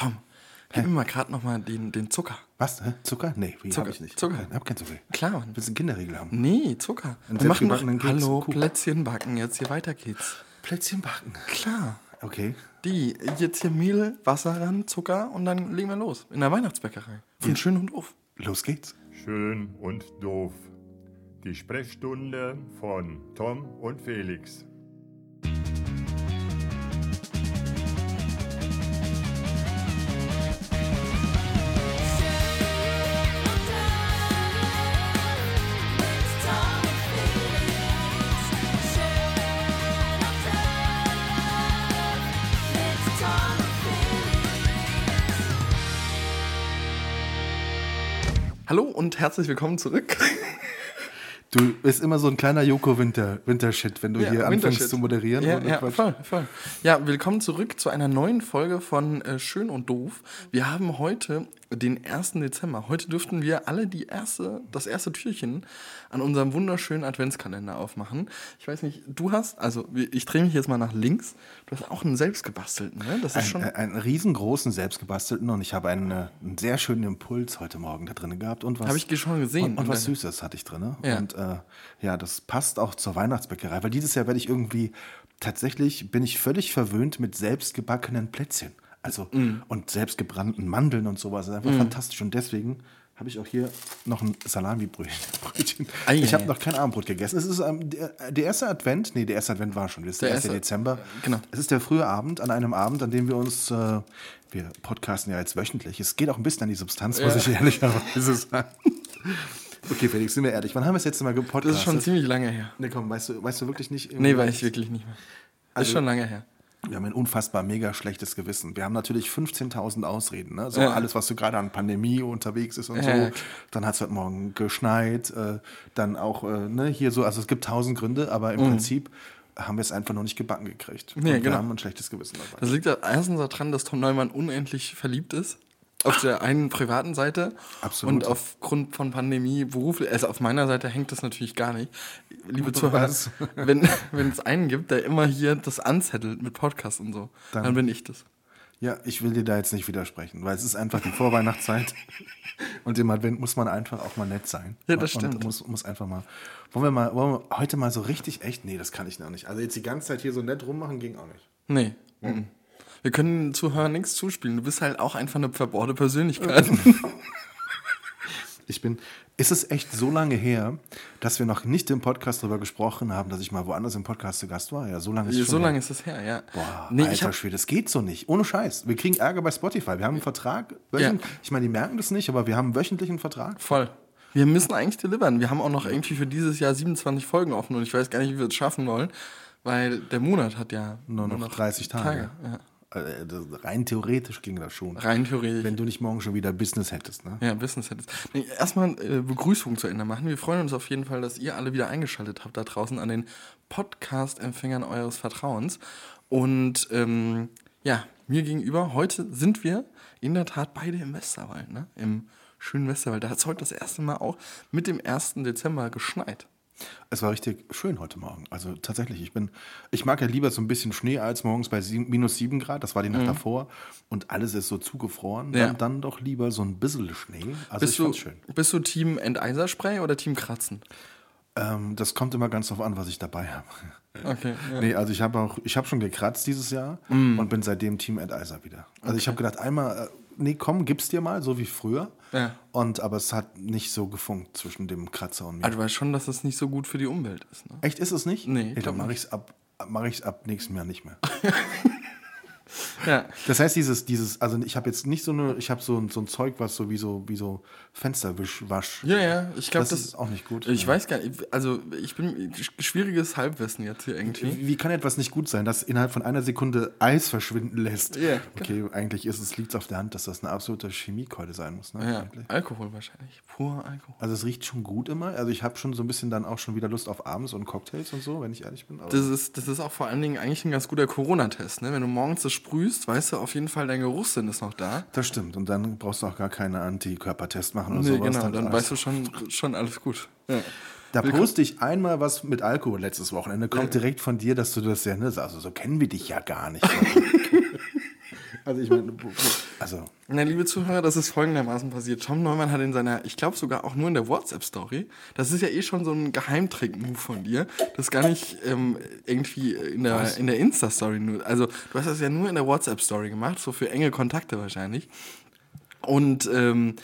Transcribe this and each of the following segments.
Tom, gib mir mal gerade noch mal den, den Zucker. Was? Hä? Zucker? Nee, wie Zucker, hab ich nicht. Zucker. Ich hab keinen Zucker. Klar, Mann. Willst du einen Kinderriegel haben? Nee, Zucker. Wir machen noch, hallo, Kuchen. Plätzchen backen, jetzt hier weiter geht's. Plätzchen backen. Klar. Okay. Die, jetzt hier Mehl, Wasser ran, Zucker und dann legen wir los. In der Weihnachtsbäckerei. Von Schön und Doof. Los geht's. Schön und doof. Die Sprechstunde von Tom und Felix. Und herzlich willkommen zurück. Du bist immer so ein kleiner Joko Winter, Wintershit, wenn du hier anfängst zu moderieren. Ja, ja Quatsch. voll, voll. Ja, willkommen zurück zu einer neuen Folge von äh, Schön und Doof. Wir haben heute den 1. Dezember. Heute dürften wir alle die erste, das erste Türchen an unserem wunderschönen Adventskalender aufmachen. Ich weiß nicht, du hast, also ich drehe mich jetzt mal nach links, du hast auch einen selbstgebastelten, ne? Das ist Ein, schon. äh, einen riesengroßen, selbstgebastelten und ich habe einen, äh, einen sehr schönen Impuls heute Morgen da drin gehabt. Und was, Hab ich schon gesehen. Und, und was Süßes hatte ich drin. Ja. Und äh, ja, das passt auch zur Weihnachtsbäckerei, weil dieses Jahr werde ich irgendwie, tatsächlich bin ich völlig verwöhnt mit selbstgebackenen Plätzchen. Also, Mm. und selbstgebrannten Mandeln und sowas. Das ist einfach fantastisch. Und deswegen habe ich auch hier noch ein Salami-Brötchen. Ich habe noch kein Abendbrot gegessen. Es ist ähm, der, der erste Advent, nee, der erste Advent war schon, das ist der, Der 1. erste- Dezember. genau. Es ist der frühe Abend, an einem Abend, an dem wir uns, äh, wir podcasten ja jetzt wöchentlich. Es geht auch ein bisschen an die Substanz, muss ich ehrlicherweise sagen. Okay, Felix, sind wir ehrlich. Wann haben wir das letzte Mal gepodcastet? Das ist schon ziemlich lange her. Nee, komm, weißt du, weißt du wirklich nicht? Nee, weiß ich wirklich nicht mehr. Also- ist schon lange her. Wir haben ein unfassbar mega schlechtes Gewissen. Wir haben natürlich 15.000 Ausreden. Ne? So Ja. alles, was so gerade an Pandemie unterwegs ist und Ja, so. Dann hat es heute Morgen geschneit. Äh, dann auch äh, ne, hier so. Also es gibt tausend Gründe, aber im Prinzip haben wir es einfach noch nicht gebacken gekriegt. Mhm. Nee, und genau. wir haben ein schlechtes Gewissen dabei. Das liegt erstens daran, dass Tom Neumann unendlich verliebt ist. Auf der einen privaten Seite. Absolut. Und aufgrund von Pandemie beruflich. Also auf meiner Seite hängt das natürlich gar nicht. Liebe Zuhörer, wenn, wenn es einen gibt, der immer hier das anzettelt mit Podcast und so, dann, Dann- bin ich das. Ja, ich will dir da jetzt nicht widersprechen, weil es ist einfach die Vorweihnachtszeit. und im Advent muss man einfach auch mal nett sein. Ja, das und stimmt. Muss, muss einfach mal. Wollen wir mal, wollen wir heute mal so richtig echt? Nee, das kann ich noch nicht. Also jetzt die ganze Zeit hier so nett rummachen ging auch nicht. Nee. mhm. Wir können Zuhörern nichts zuspielen. Du bist halt auch einfach eine verbohrte Persönlichkeit. Ich bin. Ist es echt so lange her, dass wir noch nicht im Podcast darüber gesprochen haben, dass ich mal woanders im Podcast zu Gast war? Ja, so lange ist es so schon lange her. ist es her, ja. Boah, nee, alter hab, Schwede, das geht so nicht. Ohne Scheiß. Wir kriegen Ärger bei Spotify. Wir haben einen Vertrag. Ja. Ich meine, die merken das nicht, aber wir haben einen wöchentlichen Vertrag. Voll. Wir müssen eigentlich delivern. Wir haben auch noch irgendwie für dieses Jahr 27 Folgen offen und ich weiß gar nicht, wie wir es schaffen wollen, weil der Monat hat ja Nur noch 30 Tage. ja. Äh, Rein theoretisch ging das schon. Rein theoretisch. Wenn du nicht morgen schon wieder Business hättest, ne? ja, Business hättest. Nee, erstmal äh, Begrüßung zu Ende machen. Wir freuen uns auf jeden Fall, dass ihr alle wieder eingeschaltet habt da draußen an den Podcast-Empfängern eures Vertrauens. Und ähm, ja, mir gegenüber, heute sind wir in der Tat beide im Westerwald, ne? Im schönen Westerwald. Da hat es heute das erste Mal auch mit dem 1. Dezember geschneit. Es war richtig schön heute Morgen. Also tatsächlich, ich bin, ich mag ja lieber so ein bisschen Schnee als morgens bei sieben, minus sieben Grad. Das war die Nacht davor und alles ist so zugefroren. Mhm. Ja. Dann, dann doch lieber so ein bisschen Schnee. Also Bist ich du, schön. bist du Team Enteiserspray oder Team Kratzen? Ähm, das kommt immer ganz drauf an, was ich dabei habe. Okay. Ja. Nee, also ich habe auch, ich habe schon gekratzt dieses Jahr und bin seitdem Team Enteiser wieder. Also ich habe gedacht, einmal, äh, nee, komm, gib's dir mal, so wie früher. Ja. Und aber es hat nicht so gefunkt zwischen dem Kratzer und mir. Aber du weißt schon, dass das nicht so gut für die Umwelt ist. Ne? Echt ist es nicht? Nee, Ey, glaub dann mache ich es ab, mache ich ab nächstem Jahr nicht mehr. Ja. Das heißt, dieses, dieses, also ich habe jetzt nicht so eine, ich habe so, ein- so ein Zeug, was so wie so, wie so Fensterwisch, Wasch. Ja, ja, ich glaube, Das das, ist auch nicht gut. Ich Ja. weiß gar nicht, also ich bin schwieriges Halbwissen jetzt hier irgendwie. Wie kann etwas nicht gut sein, das innerhalb von einer Sekunde Eis verschwinden lässt? Ja, okay, eigentlich ist es, liegt es auf der Hand, dass das eine absolute Chemiekeule sein muss. Ne? Ja, eigentlich. Alkohol wahrscheinlich, pur Alkohol. Also es riecht schon gut immer. Also ich habe schon so ein bisschen dann auch schon wieder Lust auf abends und Cocktails und so, wenn ich ehrlich bin. Das ist, das ist auch vor allen Dingen eigentlich ein ganz guter Corona-Test. Ne? Wenn du morgens das sprühst, weißt du auf jeden Fall, dein Geruchssinn ist noch da. das stimmt. Und dann brauchst du auch gar keine Antikörpertest machen oder Nee, sowas. genau, dann alles- weißt du schon, schon alles gut. Ja. Da poste ich einmal was mit Alkohol letztes Wochenende. Kommt direkt von dir, dass du das ja, ne, also so kennen wir dich ja gar nicht. Also ich meine, also Na, liebe Zuhörer, das ist folgendermaßen passiert. Tom Neumann hat in seiner, ich glaube sogar auch nur in der WhatsApp-Story, das ist ja eh schon so ein Geheimtrick-Move von dir, das gar nicht ähm, irgendwie in der, in der Insta-Story nur, also du hast das ja nur in der WhatsApp-Story gemacht, so für enge Kontakte wahrscheinlich. Und ähm,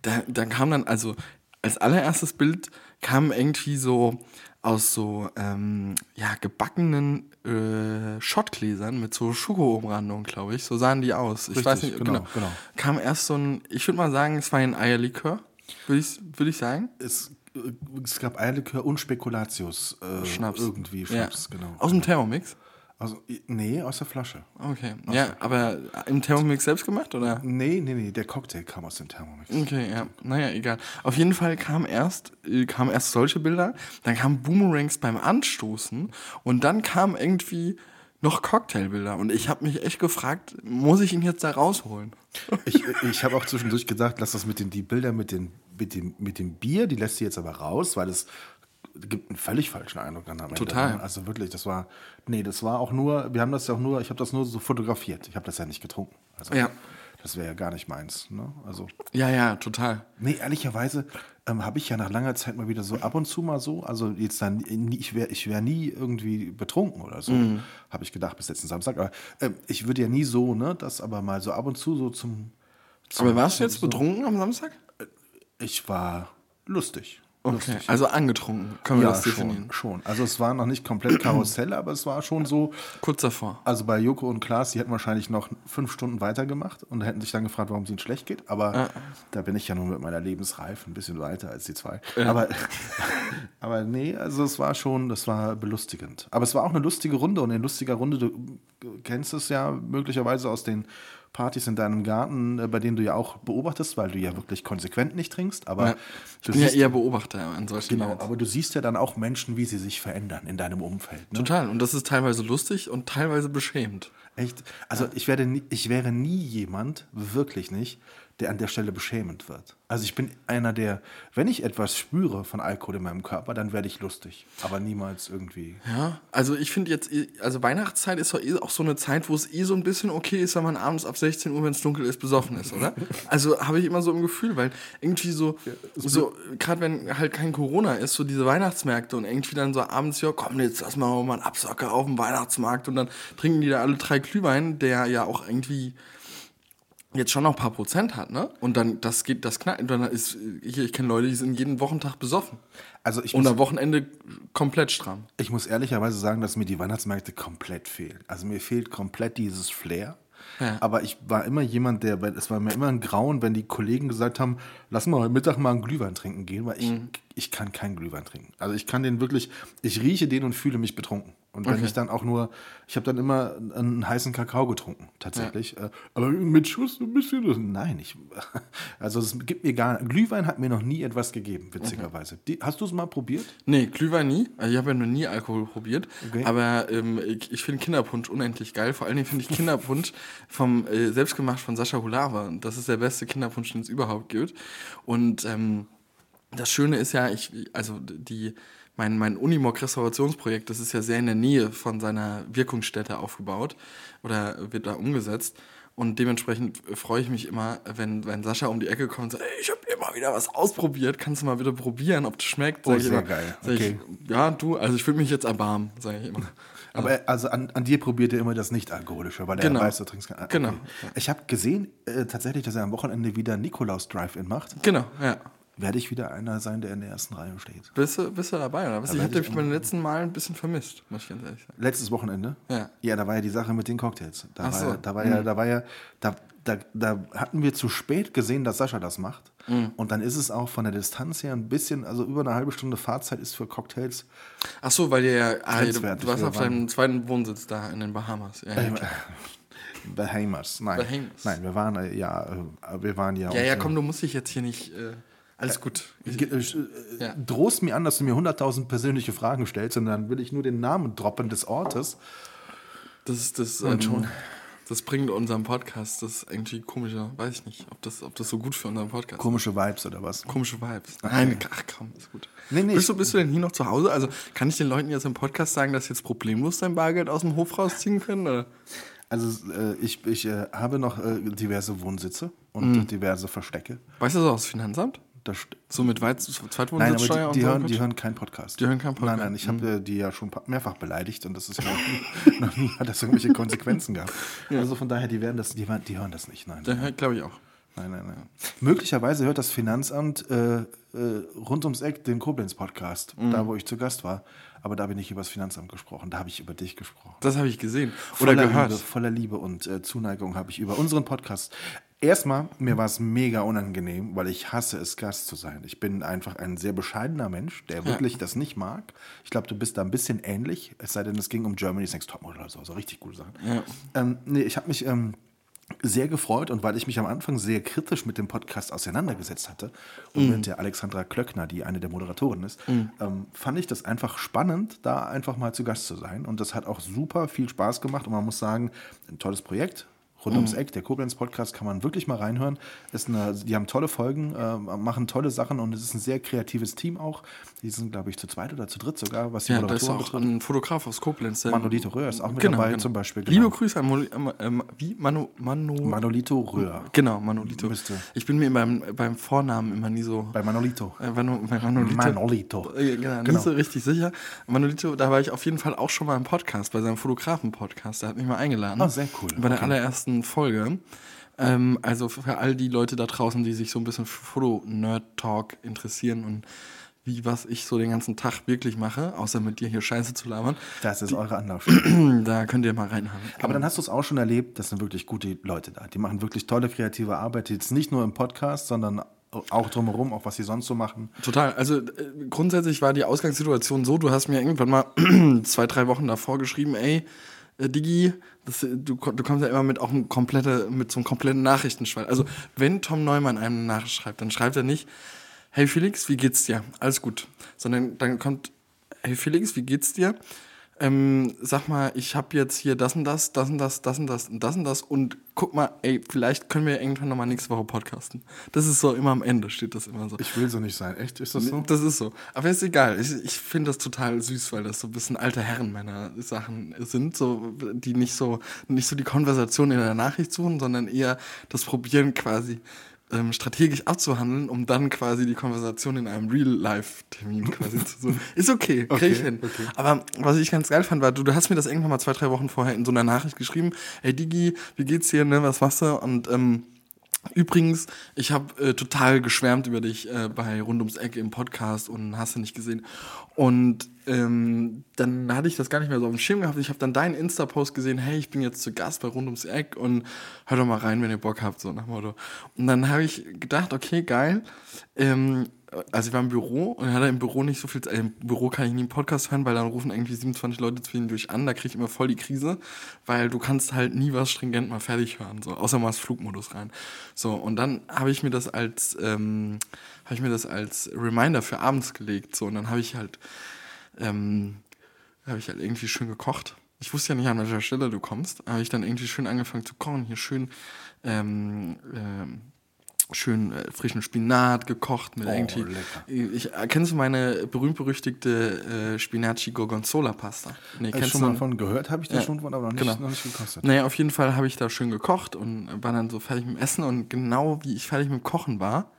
da, da kam dann, also als allererstes Bild kam irgendwie so aus so ähm, ja, gebackenen äh, Schottgläsern mit so Schokoumrandung, glaube ich. So sahen die aus. Ich Richtig, weiß nicht, genau, genau, genau. Kam erst so ein, ich würde mal sagen, es war ein Eierlikör, würde ich, würd ich sagen. es, äh, es gab Eierlikör und Spekulatius. Äh, Schnaps. Irgendwie Schnaps, ja. genau. Aus dem Thermomix? Also, nee, aus der Flasche. Okay. Ja, aber im Thermomix selbst gemacht, oder? Nee, nee, nee, der Cocktail kam aus dem Thermomix. Okay, ja. Naja, egal. Auf jeden Fall kam erst, äh, kamen erst solche Bilder, dann kamen Boomerangs beim Anstoßen und dann kamen irgendwie noch Cocktailbilder. Und ich habe mich echt gefragt, muss ich ihn jetzt da rausholen? Ich, ich habe auch zwischendurch gedacht, lass das mit den die Bilder mit, den, mit, dem, mit dem Bier, die lässt sie jetzt aber raus, weil es gibt einen völlig falschen Eindruck dann am Ende. Total. ne? Also wirklich, das war, nee, das war auch nur, wir haben das ja auch nur, ich habe das nur so fotografiert. Ich habe das ja nicht getrunken. Also, Ja. Das wäre ja gar nicht meins. Ne? Also, Ja, ja, total. nee, ehrlicherweise ähm, habe ich ja nach langer Zeit mal wieder so ab und zu mal so, also jetzt dann, ich wäre ich wär nie irgendwie betrunken oder so, Mhm. habe ich gedacht bis letzten Samstag. Aber ähm, ich würde ja nie so, ne, das aber mal so ab und zu so zum. zum Aber warst du jetzt betrunken am Samstag? Ich war lustig. Okay, lustig. also angetrunken, können wir ja, das definieren. schon, schon. Also es war noch nicht komplett Karussell, aber es war schon so. Kurz davor. Also bei Joko und Klaas, die hätten wahrscheinlich noch fünf Stunden weitergemacht und hätten sich dann gefragt, warum es ihnen schlecht geht. Aber da bin ich ja nun mit meiner Lebensreife ein bisschen weiter als die zwei. Aber, aber nee, also es war schon, das war belustigend. Aber es war auch eine lustige Runde und in lustiger Runde, du kennst es ja möglicherweise aus den Partys in deinem Garten, äh, bei denen du ja auch beobachtest, weil du ja wirklich konsequent nicht trinkst. Aber Ja. Ich du bin ja siehst- eher Beobachter an solchen Genau, Events. aber du siehst ja dann auch Menschen, wie sie sich verändern in deinem Umfeld. Ne? Total. Und das ist teilweise lustig und teilweise beschämend. Echt? Also ich, werde nie, ich wäre nie jemand, wirklich nicht, der an der Stelle beschämend wird. Also ich bin einer, der, wenn ich etwas spüre von Alkohol in meinem Körper, dann werde ich lustig. Aber niemals irgendwie. Ja, also ich finde jetzt, also Weihnachtszeit ist doch eh auch so eine Zeit, wo es eh so ein bisschen okay ist, wenn man abends ab 16 Uhr, wenn es dunkel ist, besoffen ist, oder? Also habe ich immer so im Gefühl, weil irgendwie so, so gerade wenn halt kein Corona ist, so diese Weihnachtsmärkte und irgendwie dann so abends, ja komm, jetzt lass mal mal einen Absacker auf dem Weihnachtsmarkt und dann trinken die da alle drei Glühwein, der ja auch irgendwie jetzt schon noch ein paar Prozent hat, ne? Und dann, das geht, das knallt, und dann ist, ich, ich kenne Leute, die sind jeden Wochentag besoffen. Also ich Und muss, am Wochenende komplett stramm. ich muss ehrlicherweise sagen, dass mir die Weihnachtsmärkte komplett fehlen. Also mir fehlt komplett dieses Flair. Ja. Aber ich war immer jemand, der, weil es war mir immer ein Grauen, wenn die Kollegen gesagt haben, lass mal heute Mittag mal einen Glühwein trinken gehen, weil ich, ich kann keinen Glühwein trinken. Also ich kann den wirklich, ich rieche den und fühle mich betrunken. Und wenn Okay. ich dann auch nur, ich habe dann immer einen heißen Kakao getrunken, tatsächlich. Äh, Aber mit Schuss ein bisschen, nein, ich, also es gibt mir gar, Glühwein hat mir noch nie etwas gegeben, witzigerweise. Die, hast du es mal probiert? Nee, Glühwein nie. Also ich habe ja noch nie Alkohol probiert. Okay. Aber ähm, ich, ich finde Kinderpunsch unendlich geil. Vor allen Dingen finde ich Kinderpunsch vom äh, selbstgemacht von Sascha Hulava. Das ist der beste Kinderpunsch, den es überhaupt gibt. Und ähm, das Schöne ist ja, ich, also die, mein, mein Unimog-Restaurationsprojekt, das ist ja sehr in der Nähe von seiner Wirkungsstätte aufgebaut oder wird da umgesetzt. Und dementsprechend freue ich mich immer, wenn, wenn Sascha um die Ecke kommt und sagt, ey, ich habe immer wieder was ausprobiert, kannst du mal bitte probieren, ob das schmeckt? Sag Oh, ich sehr immer, geil. Okay. ich, ja, du, also ich will mich jetzt erbarmen, sage ich immer. Aber er- also an, an dir probiert er immer das Nicht-Alkoholische, weil er Genau. weiß, du trinkst kein Genau. Okay. Ich habe gesehen, äh, tatsächlich, dass er am Wochenende wieder Nikolaus Drive-In macht. Genau, ja. Werde ich wieder einer sein, der in der ersten Reihe steht. Bist du, bist du dabei, oder was? ich werd hatte ich mich beim letzten Mal ein bisschen vermisst, muss ich ganz ehrlich sagen. Letztes Wochenende? Ja. Ja, da war ja die Sache mit den Cocktails. Da Ach war, so. Mhm. ja, da war ja, da war ja, da, da, da hatten wir zu spät gesehen, dass Sascha das macht. Mhm. Und dann ist es auch von der Distanz her ein bisschen, also über eine halbe Stunde Fahrzeit ist für Cocktails. Ach so, weil ihr ja, ah, du, du warst auf deinem zweiten Wohnsitz da in den Bahamas. Ja, ja, klar. Bahamas. Nein. Bahamas. Nein, wir waren ja, äh, wir waren ja. ja, ja, komm, du musst dich jetzt hier nicht. Äh, alles gut. äh, ge- äh, Ja. drohst mir an, dass du mir 100.000 persönliche Fragen stellst und dann will ich nur den Namen droppen des Ortes. Das ist das. Ähm, das bringt unserem Podcast, das ist irgendwie komischer. Weiß ich nicht, ob das, ob das so gut für unseren Podcast ist. Komische Vibes oder was? Komische Vibes. Nein, ach komm, ist gut. Nee, nee, bist, du, ich- bist du denn hier noch zu Hause? Also kann ich den Leuten jetzt im Podcast sagen, dass sie jetzt problemlos dein Bargeld aus dem Hof rausziehen können? Oder? Also äh, ich, ich äh, habe noch äh, diverse Wohnsitze und Mhm. diverse Verstecke. Weißt du das aus dem Finanzamt? Das So mit Nein, aber Zweitwohnsitzsteuer die, die, so? hören, Quatsch? die hören keinen Podcast. Die hören keinen Podcast. Mhm. Nein, nein, ich habe äh, die ja schon mehrfach beleidigt und das ist ja noch, nie- noch nie hat das irgendwelche Konsequenzen gehabt. Also von daher, die werden das, die, die hören das nicht. Nein, Der glaube ich auch. nein, nein, nein. Möglicherweise hört das Finanzamt äh, äh, rund ums Eck den Koblenz-Podcast, Mhm. da wo ich zu Gast war. Aber da bin ich über das Finanzamt gesprochen. Da habe ich über dich gesprochen. Das habe ich gesehen. Oder Voller gehört. Liebe, voller Liebe und äh, Zuneigung habe ich über unseren Podcast. Erstmal, mir war es mega unangenehm, weil ich hasse es, Gast zu sein. Ich bin einfach ein sehr bescheidener Mensch, der wirklich das nicht mag. Ich glaube, du bist da ein bisschen ähnlich, es sei denn, es ging um Germany's Next Topmodel oder so, so richtig coole Sachen. Ähm, nee, ich habe mich ähm, sehr gefreut und weil ich mich am Anfang sehr kritisch mit dem Podcast auseinandergesetzt hatte und mit der Alexandra Klöckner, die eine der Moderatoren ist, ähm, fand ich das einfach spannend, da einfach mal zu Gast zu sein. Und das hat auch super viel Spaß gemacht und man muss sagen, ein tolles Projekt. Rund ums Eck, der Koblenz Podcast kann man wirklich mal reinhören. Ist eine, die haben tolle Folgen, äh, machen tolle Sachen und es ist ein sehr kreatives Team auch. Die sind, glaube ich, zu zweit oder zu dritt sogar, was die Ja, da ist Moderatoren auch betrifft. ein Fotograf aus Koblenz. Manolito Röhr ist auch mit Genau, dabei genau. zum Beispiel. Liebe Grüße an Mol ähm, ähm, wie? Manu, Manu, Manolito Röhr. genau, Manolito. Müsste. Ich bin mir beim, beim Vornamen immer nie so. Bei Manolito. Äh, Manu, bei Manolito. Manolito. Äh, Genau, Genau. nicht so richtig sicher. Manolito, da war ich auf jeden Fall auch schon mal im Podcast, bei seinem Fotografen-Podcast. Der hat mich mal eingeladen. Ah, sehr cool. Bei der Okay. allerersten Folge. Ähm, also für all die Leute da draußen, die sich so ein bisschen für Foto-Nerd-Talk interessieren und wie was ich so den ganzen Tag wirklich mache, außer mit dir hier Scheiße zu labern, Das ist eure Anlaufstelle. da könnt ihr mal reinhauen. Aber dann hast du es auch schon erlebt, das sind wirklich gute Leute da. Die machen wirklich tolle kreative Arbeit, jetzt nicht nur im Podcast, sondern auch drumherum, auch was sie sonst so machen. Total. Also äh, grundsätzlich war die Ausgangssituation so, du hast mir irgendwann mal zwei, drei Wochen davor geschrieben, ey, äh, Digi, das, du, du kommst ja immer mit auch ein komplette, mit so einem kompletten Nachrichtenschwall. Also wenn Tom Neumann einem eine Nachricht schreibt, dann schreibt er nicht, hey Felix, wie geht's dir? Alles gut. Sondern dann kommt, hey Felix, wie geht's dir? Ähm, sag mal, ich habe jetzt hier das und das, das und das, das und das und das und das und guck mal, ey, vielleicht können wir irgendwann nochmal nächste Woche podcasten. Das ist so immer am Ende, steht das immer so. Ich will so nicht sein. Echt? Ist das so? Das ist so. Aber ist egal. Ich, ich finde das total süß, weil das so ein bisschen alte Herrenmänner-Sachen sind, so, die nicht so, nicht so die Konversation in der Nachricht suchen, sondern eher das Probieren quasi ähm, strategisch abzuhandeln, um dann quasi die Konversation in einem Real-Life-Termin quasi zu suchen. Ist okay, krieg ich Okay, hin. okay. Aber was ich ganz geil fand, war, du, du hast mir das irgendwann mal zwei, drei Wochen vorher in so einer Nachricht geschrieben, hey Digi, wie geht's dir, ne, was machst du? Und ähm, Übrigens, ich habe äh, total geschwärmt über dich äh, bei Rund ums Eck im Podcast und hast du nicht gesehen. Und ähm, dann hatte ich das gar nicht mehr so auf dem Schirm gehabt. Ich habe dann deinen Insta-Post gesehen, hey, ich bin jetzt zu Gast bei Rund ums Eck und hör doch mal rein, wenn ihr Bock habt, so nach Motto. Und dann habe ich gedacht, okay, geil. Ähm, also ich war im Büro und hatte im Büro nicht so viel Zeit. Im Büro kann ich nie einen Podcast hören, weil dann rufen irgendwie 27 Leute zwischendurch an, da kriege ich immer voll die Krise, weil du kannst halt nie was stringent mal fertig hören, so, außer mal das Flugmodus rein. So, und dann habe ich mir das als, ähm, habe ich mir das als Reminder für abends gelegt, so, und dann habe ich halt, ähm, habe ich halt irgendwie schön gekocht. Ich wusste ja nicht, an welcher Stelle du kommst, habe ich dann irgendwie schön angefangen zu kochen, hier schön, ähm, ähm, schön äh, frischen Spinat gekocht mit Oh, irgendwie. lecker. Ich, äh, kennst du meine berühmt-berüchtigte äh, Spinaci Gorgonzola Pasta? Nee, Hab ich kennst schon du? mal von gehört, habe ich das Ja, schon von, aber noch nicht, genau. noch nicht gekostet. Naja, auf jeden Fall habe ich da schön gekocht und war dann so fertig mit dem Essen und genau wie ich fertig mit dem Kochen war,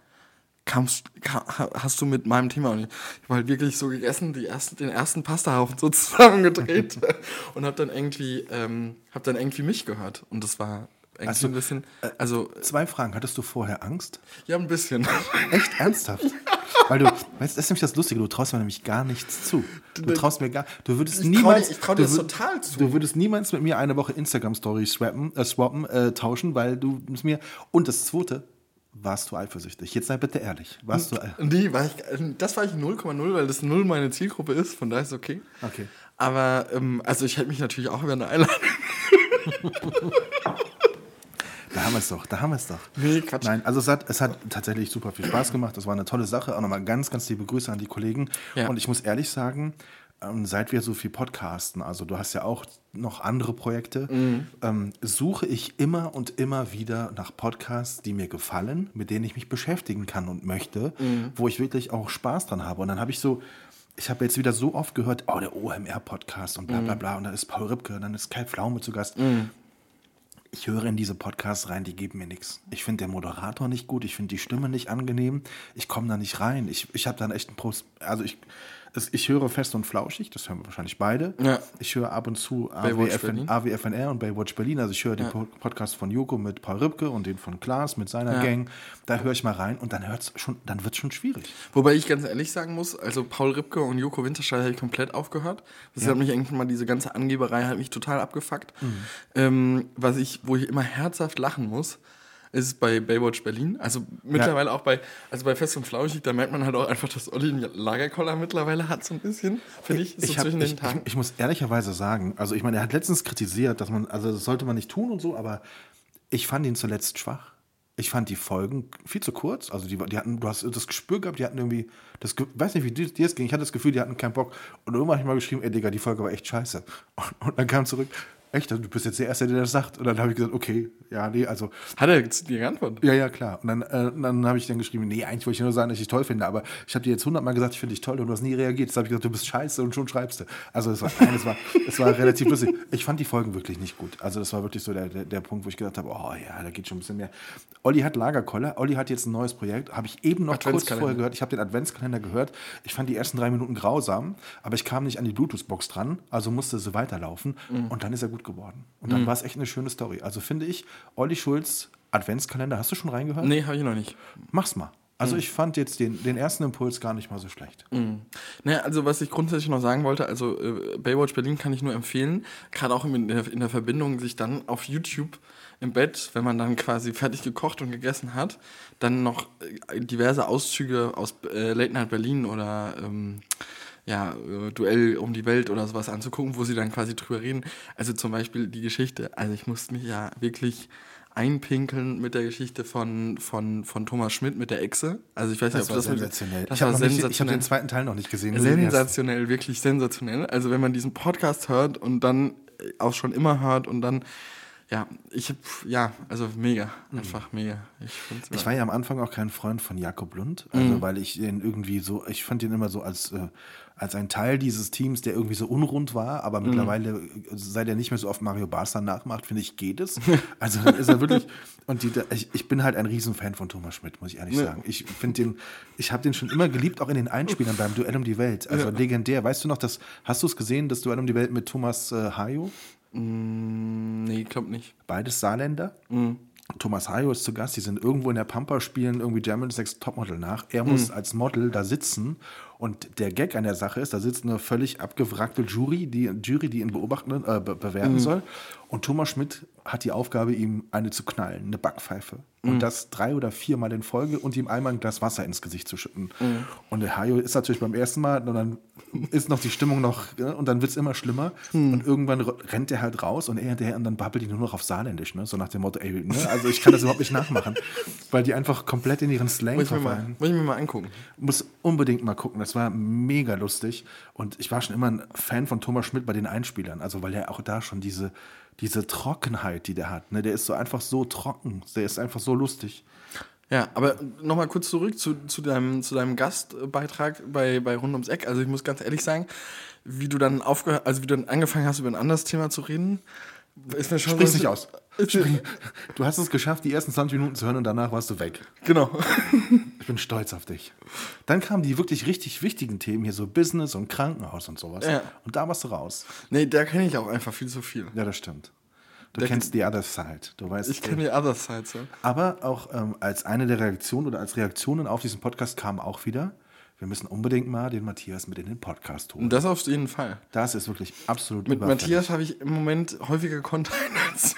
kamst, ka, ha- hast du mit meinem Thema und ich, ich habe halt wirklich so gegessen, die ersten, den ersten Pastahaufen so zusammengedreht und habe dann irgendwie, ähm, habe dann irgendwie mich gehört und das war irgendwie Also, ein bisschen, also Zwei Fragen. Hattest du vorher Angst? ja ein bisschen. Echt ernsthaft? Weil du, weißt, das ist nämlich das Lustige, du traust mir nämlich gar nichts zu. Du traust mir gar, du würdest Ich trau niemals, dir- ich trau dir das total zu. Du würdest niemals mit mir eine Woche Instagram-Story swappen, äh, swappen äh, tauschen, weil du es mir, und das Zweite, warst du eifersüchtig? Jetzt sei bitte ehrlich. Warst du, äh, Nee, war ich, das war ich 0,0, weil das null meine Zielgruppe ist, von daher ist es okay. Okay. Aber, ähm, also ich hätte mich natürlich auch über eine Einladung. Da haben wir es doch, da haben wir es doch. Nee, Quatsch. Nein, also es hat, es hat tatsächlich super viel Spaß gemacht. Das war eine tolle Sache. Auch nochmal ganz, ganz liebe Grüße an die Kollegen. Ja. Und ich muss ehrlich sagen, ähm, seit wir so viel podcasten, also du hast ja auch noch andere Projekte, ähm, suche ich immer und immer wieder nach Podcasts, die mir gefallen, mit denen ich mich beschäftigen kann und möchte, wo ich wirklich auch Spaß dran habe. Und dann habe ich so, ich habe jetzt wieder so oft gehört, oh, der OMR-Podcast und bla bla bla, und dann ist Paul Ripke, und dann ist Kai Pflaume zu Gast. Ich höre in diese Podcasts rein, die geben mir nichts. Ich finde den Moderator nicht gut, ich finde die Stimme nicht angenehm, ich komme da nicht rein. Ich, ich habe dann echt einen Post, also ich, ich höre fest und flauschig, das hören wir wahrscheinlich beide. Ja. Ich höre ab und zu AWFN. AWFNR und Baywatch Berlin. Also ich höre den Po- Podcast von Joko mit Paul Rübke und den von Klaas mit seiner Ja. Gang. Da höre ich mal rein und dann hört's schon, dann wird es schon schwierig. Wobei ich ganz ehrlich sagen muss, also Paul Ripke und Joko Winterscheid habe ich komplett aufgehört. Das hat mich eigentlich mal, diese ganze Angeberei hat mich total abgefuckt. Ähm, was ich, wo ich immer herzhaft lachen muss, ist bei Baywatch Berlin. Also mittlerweile auch bei, also bei Fest und Flauschig, da merkt man halt auch einfach, dass Olli einen Lagerkoller mittlerweile hat, so ein bisschen, finde ich, so ich, hab, zwischen ich, den Tagen. ich, ich muss ehrlicherweise sagen, also ich meine, er hat letztens kritisiert, dass man, also das sollte man nicht tun und so, aber ich fand ihn zuletzt schwach. Ich fand die Folgen viel zu kurz. Also die, die hatten, du hast das Gespür gehabt, die hatten irgendwie, das, weiß nicht, wie dir dir es ging. Ich hatte das Gefühl, die hatten keinen Bock. Und irgendwann habe ich mal geschrieben, ey Digga, die Folge war echt scheiße. Und, und dann kam zurück, echt, du bist jetzt der Erste, der das sagt. Und dann habe ich gesagt, okay, ja, nee, also Hat er jetzt dir geantwortet? ja, ja, klar. Und dann, äh, dann habe ich dann geschrieben, nee, eigentlich wollte ich nur sagen, dass ich dich toll finde, aber ich habe dir jetzt hundertmal gesagt, ich finde dich toll und du hast nie reagiert. Jetzt habe ich gesagt, du bist scheiße und schon schreibst du. Also es war, nein, es war, es war relativ lustig. Ich fand die Folgen wirklich nicht gut. Also das war wirklich so der, der, der Punkt, wo ich gedacht habe, oh ja, da geht schon ein bisschen mehr. Olli hat Lagerkoller, Olli hat jetzt ein neues Projekt, habe ich eben noch kurz vorher gehört. Ich habe den Adventskalender gehört. Ich fand die ersten drei Minuten grausam, aber ich kam nicht an die Bluetooth-Box dran, also musste sie weiterlaufen und dann ist er gut geworden. Und dann war es echt eine schöne Story. Also finde ich, Olli Schulz Adventskalender, hast du schon reingehört? Nee, habe ich noch nicht. Mach's mal. Also ich fand jetzt den, den ersten Impuls gar nicht mal so schlecht. Naja, also was ich grundsätzlich noch sagen wollte, also äh, Baywatch Berlin kann ich nur empfehlen, gerade auch in der, in der Verbindung, sich dann auf YouTube im Bett, wenn man dann quasi fertig gekocht und gegessen hat, dann noch äh, diverse Auszüge aus äh, Late Night Berlin oder ähm, ja, äh, Duell um die Welt oder sowas anzugucken, wo sie dann quasi drüber reden. Also zum Beispiel die Geschichte, also ich musste mich ja wirklich einpinkeln mit der Geschichte von, von, von Thomas Schmidt mit der Echse. Also ich weiß nicht, Das ob das sensationell. Das ich habe war hab den sensationell. zweiten Teil noch nicht gesehen. den. Sensationell, wirklich sensationell. Also wenn man diesen Podcast hört und dann äh, auch schon immer hört und dann, ja, ich hab, ja, also mega, einfach mega. Ich, Ich war ja am Anfang auch kein Freund von Jakob Lund, also weil ich den irgendwie so, ich fand ihn immer so als, äh, als ein Teil dieses Teams, der irgendwie so unrund war, aber mittlerweile, äh, seit er nicht mehr so oft Mario Barca nachmacht, finde ich, geht es. Also dann ist er wirklich, und die, ich, ich bin halt ein Riesenfan von Thomas Schmidt, muss ich ehrlich sagen. Ich finde den, ich habe den schon immer geliebt, auch in den Einspielern beim Duell um die Welt. Also legendär. Weißt du noch, das, hast du es gesehen, das Duell um die Welt mit Thomas äh, Hayo? Mm, nee, glaub nicht. Beides Saarländer. Thomas Hayo ist zu Gast, die sind irgendwo in der Pampa, spielen irgendwie German Sex Topmodel nach. Er muss als Model da sitzen und der Gag an der Sache ist, da sitzt eine völlig abgewrackte Jury, die, Jury, die ihn beobachten, äh, be bewerten soll. Und Thomas Schmidt hat die Aufgabe, ihm eine zu knallen, eine Backpfeife. Und das drei oder viermal in Folge und ihm einmal ein Glas Wasser ins Gesicht zu schütten. Und der Hayo ist natürlich beim ersten Mal, und dann ist noch die Stimmung noch, und dann wird es immer schlimmer. Und irgendwann rennt er halt raus und er hinterher und dann babbelt die nur noch auf Saarländisch, ne? so nach dem Motto, ey, ne? also ich kann das überhaupt nicht nachmachen, weil die einfach komplett in ihren Slang Muss verfallen. muss ich mir mal angucken. Muss unbedingt mal gucken, das war mega lustig und ich war schon immer ein Fan von Thomas Schmidt bei den Einspielern, also weil er auch da schon diese, diese Trockenheit, die der hat, ne? der ist so einfach so trocken, der ist einfach so lustig. Ja, aber nochmal kurz zurück zu, zu, deinem, zu deinem Gastbeitrag bei, bei Rund ums Eck. Also ich muss ganz ehrlich sagen, wie du dann aufgehört, also wie du dann angefangen hast, über ein anderes Thema zu reden, ist mir schon Sprich's so- nicht aus. Du hast es geschafft, die ersten 20 Minuten zu hören und danach warst du weg. Genau. Ich bin stolz auf dich. Dann kamen die wirklich richtig wichtigen Themen hier, so Business und Krankenhaus und sowas. Ja. Und da warst du raus. Nee, da kenne ich auch einfach viel zu viel. Ja, das stimmt. Du Der- kennst die Other Side. Du weißt. Ich kenne die Other Side so. Aber auch ähm, als eine der Reaktionen oder als Reaktionen auf diesen Podcast kam auch wieder, wir müssen unbedingt mal den Matthias mit in den Podcast holen. Und das auf jeden Fall. Das ist wirklich absolut Mit überfällig. Matthias habe ich im Moment häufiger Kontakt als.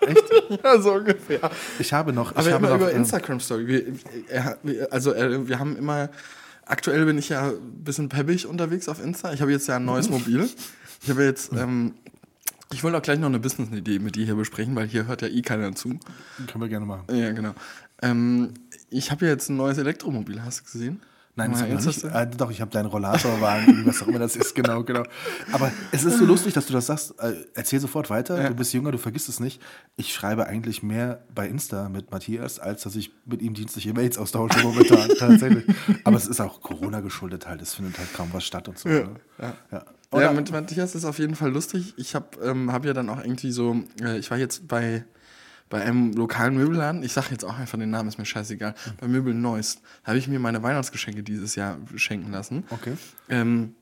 Echt? ja, so ungefähr. Ich habe noch. Aber ich habe immer noch, über ähm, Instagram Story. Wir, also wir haben immer. Aktuell bin ich ja ein bisschen peppig unterwegs auf Insta. Ich habe jetzt ja ein neues Mobil. Ich habe jetzt. Ähm, ich wollte auch gleich noch eine Business-Idee mit dir hier besprechen, weil hier hört ja eh keiner zu. Können wir gerne machen. Ja, genau. Ähm, ich habe jetzt ein neues Elektromobil. Hast du gesehen? Nein, das noch Insta- nicht. Äh, doch, ich habe deinen Rollatorwagen, was auch immer das ist, genau, genau. Aber es ist so lustig, dass du das sagst. Äh, erzähl sofort weiter. Du bist jünger, du vergisst es nicht. Ich schreibe eigentlich mehr bei Insta mit Matthias, als dass ich mit ihm dienstliche Mails austausche momentan. tatsächlich. Aber es ist auch Corona geschuldet halt. Es findet halt kaum was statt und so. Ja. Ne? Ja. Ja, mit Matthias ist auf jeden Fall lustig. Ich habe ähm, hab ja dann auch irgendwie so, äh, ich war jetzt bei, bei einem lokalen Möbelladen, ich sage jetzt auch einfach den Namen, ist mir scheißegal, bei Möbel Neuss, habe ich mir meine Weihnachtsgeschenke dieses Jahr schenken lassen. Okay. Ähm,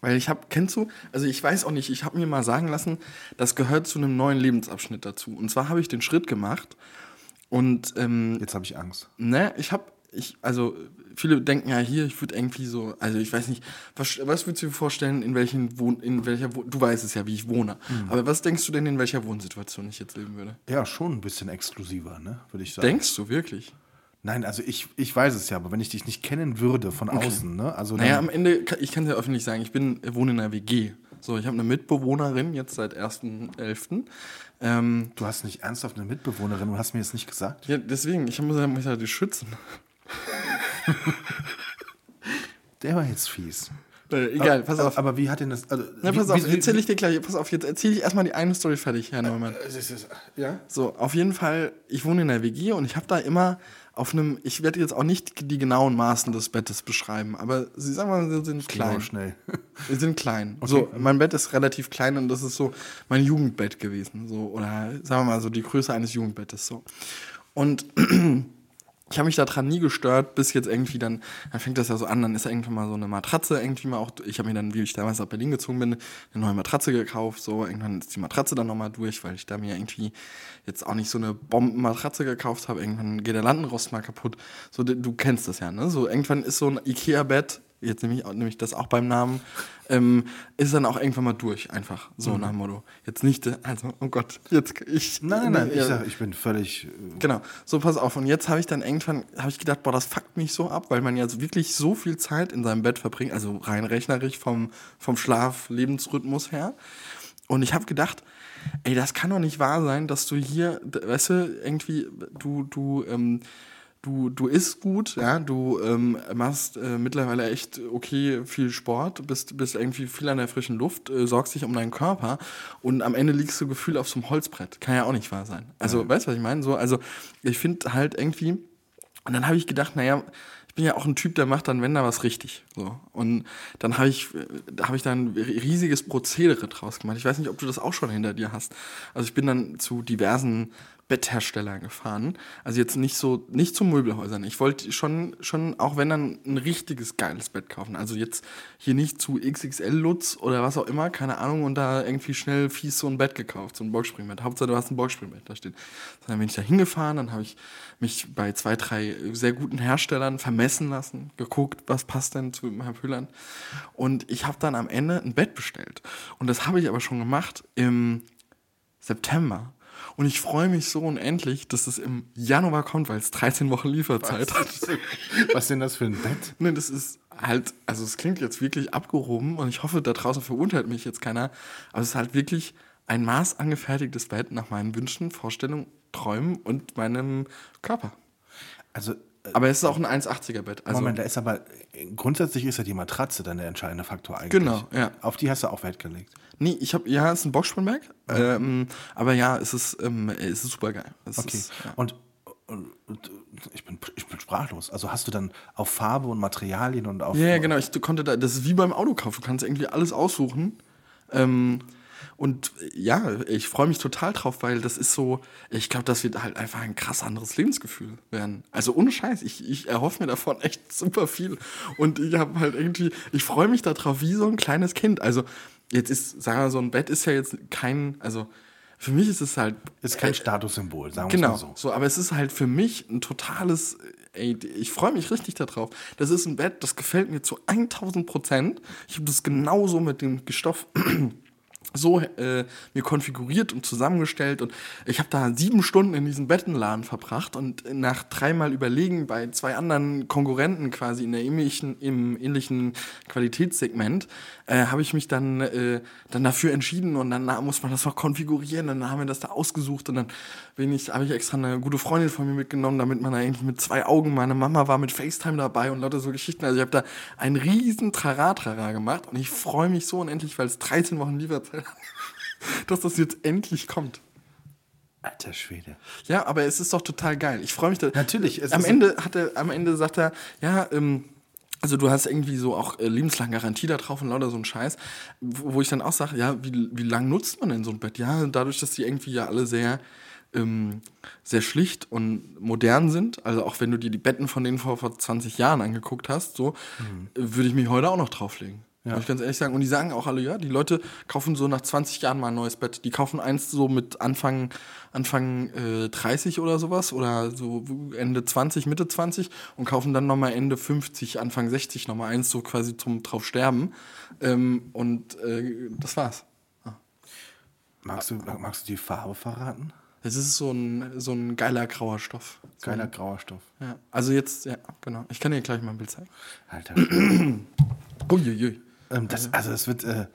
weil ich habe, kennst du, also ich weiß auch nicht, ich habe mir mal sagen lassen, das gehört zu einem neuen Lebensabschnitt dazu. Und zwar habe ich den Schritt gemacht und ähm, Jetzt habe ich Angst. Ne, ich habe, ich, also viele denken ja hier, ich würde irgendwie so, also ich weiß nicht, was, was würdest du dir vorstellen, in welchen Wohn, in welcher, du weißt es ja, wie ich wohne, aber was denkst du denn, in welcher Wohnsituation ich jetzt leben würde? Ja, schon ein bisschen exklusiver, ne? Würde ich sagen. Denkst du wirklich? Nein, also ich, ich weiß es ja, aber wenn ich dich nicht kennen würde von außen, ne? Also Naja, am Ende, ich kann es ja öffentlich sagen, ich bin, wohne in einer WG. So, ich habe eine Mitbewohnerin jetzt seit 1.11. Ähm, du hast nicht ernsthaft eine Mitbewohnerin und hast mir jetzt nicht gesagt. ja, deswegen, ich muss ja, muss ja die schützen. Der war jetzt fies. Äh, egal, pass auf. Aber wie hat denn das. Also, Na, wie- pass auf, wie- erzähle ich dir gleich, pass auf, jetzt erzähle ich erstmal die eine Story fertig, Herr Neumann. Ist- Ja? So, auf jeden Fall, ich wohne in der WG und ich habe da immer auf einem, ich werde jetzt auch nicht die genauen Maßen des Bettes beschreiben, aber sie sagen mal, sie sind Klein. klein. schnell. Sie sind klein. So, mein Bett ist relativ klein und das ist so mein Jugendbett gewesen, so oder sagen wir mal so die Größe eines Jugendbettes so. Und ich habe mich daran nie gestört, bis jetzt irgendwie dann, dann fängt das ja so an, dann ist irgendwann mal so eine Matratze irgendwie mal auch, ich habe mir dann, wie ich damals nach Berlin gezogen bin, eine neue Matratze gekauft, so, irgendwann ist die Matratze dann nochmal durch, weil ich da mir irgendwie jetzt auch nicht so eine Bombenmatratze gekauft habe, irgendwann geht der Lattenrost mal kaputt, so, du kennst das ja, ne, so, irgendwann ist so ein Ikea-Bett, jetzt nehme ich, nehme ich das auch beim Namen, ähm, ist dann auch irgendwann mal durch, einfach, so nach dem Motto, jetzt nicht, also, oh Gott, jetzt, ich, Nein, nein, nein. Ich, ja. sag, ich bin völlig. äh, Genau, so pass auf. Und jetzt habe ich dann irgendwann, habe ich gedacht, boah, das fuckt mich so ab, weil man ja wirklich so viel Zeit in seinem Bett verbringt, also rein rechnerisch vom, vom Schlaf-Lebensrhythmus her. Und ich habe gedacht, ey, das kann doch nicht wahr sein, dass du hier, weißt du, irgendwie, du, du, ähm, du, du isst gut, ja, du ähm, machst äh, mittlerweile echt okay viel Sport, bist, bist irgendwie viel an der frischen Luft, äh, sorgst dich um deinen Körper und am Ende liegst du gefühlt auf so einem Holzbrett. Kann ja auch nicht wahr sein. Also, weißt du, was ich meine? So, also, ich finde halt irgendwie, und dann habe ich gedacht, naja, ich bin ja auch ein Typ, der macht dann, wenn da was richtig. So. Und dann habe ich, äh, da habe ich dann ein riesiges Prozedere draus gemacht. Ich weiß nicht, ob du das auch schon hinter dir hast. Also ich bin dann zu diversen Bettherstellern gefahren. Also jetzt nicht so, nicht zu Möbelhäusern. Ich wollte schon, schon, auch wenn dann ein richtiges geiles Bett kaufen. Also jetzt hier nicht zu XXL Lutz oder was auch immer, keine Ahnung, und da irgendwie schnell fies so ein Bett gekauft, so ein Boxspringbett. Hauptsache du hast ein Boxspringbett da steht. Dann bin ich da hingefahren, dann habe ich mich bei zwei, drei sehr guten Herstellern vermessen lassen, geguckt, was passt denn zu Herrn Püllern. Und ich habe dann am Ende ein Bett bestellt. Und das habe ich aber schon gemacht im September. Und ich freue mich so unendlich, dass es im Januar kommt, weil es 13 Wochen Lieferzeit hat. Was ist denn das für ein Bett? Ne, das ist halt, also es klingt jetzt wirklich abgehoben und ich hoffe, da draußen verurteilt mich jetzt keiner, aber es ist halt wirklich ein maßangefertigtes Bett nach meinen Wünschen, Vorstellungen, Träumen und meinem Körper. Also, Aber es ist auch ein 1,80er Bett. Also Moment, da ist aber. Grundsätzlich ist ja die Matratze dann der entscheidende Faktor eigentlich. Genau, ja. Auf die hast du auch Wert gelegt. Nee, ich habe, ja, es ist ein Boxspringberg, ähm, aber ja, es ist, ähm, es ist super geil. Es Okay. Ist, ja. Und, und, und ich, bin, ich bin sprachlos. Also hast du dann auf Farbe und Materialien und auf. Ja, ja, genau. Ich konnte da, das ist wie beim Autokauf. Du kannst irgendwie alles aussuchen. Ähm, und äh, ja, ich freue mich total drauf, weil das ist so, ich glaube, das wird halt einfach ein krass anderes Lebensgefühl werden. Also ohne Scheiß, ich, ich erhoffe mir davon echt super viel. Und ich habe halt irgendwie, ich freue mich darauf wie so ein kleines Kind. Also jetzt ist, sagen wir, so ein Bett ist ja jetzt kein, also für mich ist es halt Ist kein Statussymbol, sagen wir Genau, mal so. so. aber es ist halt für mich ein totales, ey, ich freue mich richtig darauf. Das ist ein Bett, das gefällt mir zu 1000 Prozent. Ich habe das genauso mit dem Stoff so äh, mir konfiguriert und zusammengestellt. Und ich habe da sieben Stunden in diesem Bettenladen verbracht und nach dreimal Überlegen bei zwei anderen Konkurrenten quasi in der ähnlichen, im ähnlichen Qualitätssegment äh, habe ich mich dann, äh, dann dafür entschieden und dann muss man das noch konfigurieren, dann haben wir das da ausgesucht und dann bin ich, habe ich extra eine gute Freundin von mir mitgenommen, damit man da eigentlich mit zwei Augen, meine Mama war mit FaceTime dabei und lauter so Geschichten, also ich habe da ein riesen Trara-Trara gemacht und ich freue mich so unendlich, weil es 13 Wochen Lieferzeit dass das jetzt endlich kommt. Alter Schwede. Ja, aber es ist doch total geil. Ich freue mich da. Natürlich, Am Ende hat er, am Ende sagt er, ja, ähm, also du hast irgendwie so auch äh, lebenslang Garantie da drauf und lauter so ein Scheiß, wo, wo ich dann auch sage, ja, wie, wie lang nutzt man denn so ein Bett? Ja, dadurch, dass die irgendwie ja alle sehr ähm, sehr schlicht und modern sind. Also auch wenn du dir die Betten von denen vor, vor 20 Jahren angeguckt hast, so, Mhm. äh, würde ich mich heute auch noch drauflegen. Muss ich ganz ehrlich sagen. Und die sagen auch alle, ja, die Leute kaufen so nach 20 Jahren mal ein neues Bett. Die kaufen eins so mit Anfang, Anfang äh, 30 oder sowas oder so Ende 20, Mitte 20 und kaufen dann nochmal Ende 50, Anfang 60 nochmal eins, so quasi zum drauf sterben. Ähm, und äh, das war's. Magst du, magst du die Farbe verraten? Es ist so ein, so ein geiler grauer Stoff. So Geiler grauer Stoff. Ja, also jetzt, ja, genau. Ich kann dir gleich mal ein Bild zeigen. Alter. Uiuiui. Ähm, das, also es wird, äh,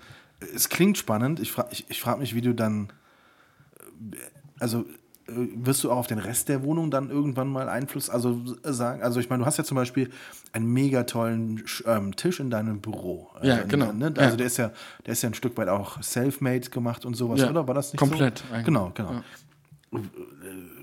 es klingt spannend. Ich frage ich, ich frag mich, wie du dann, äh, also äh, wirst du auch auf den Rest der Wohnung dann irgendwann mal Einfluss, also äh, sagen, also ich meine, du hast ja zum Beispiel einen mega tollen ähm, Tisch in deinem Büro. Also, Ja, genau. Ne? Ja. Also der ist ja, der ist ja ein Stück weit auch self-made gemacht und sowas, Ja, oder? War das nicht komplett so? eigentlich. Genau, genau. Wa-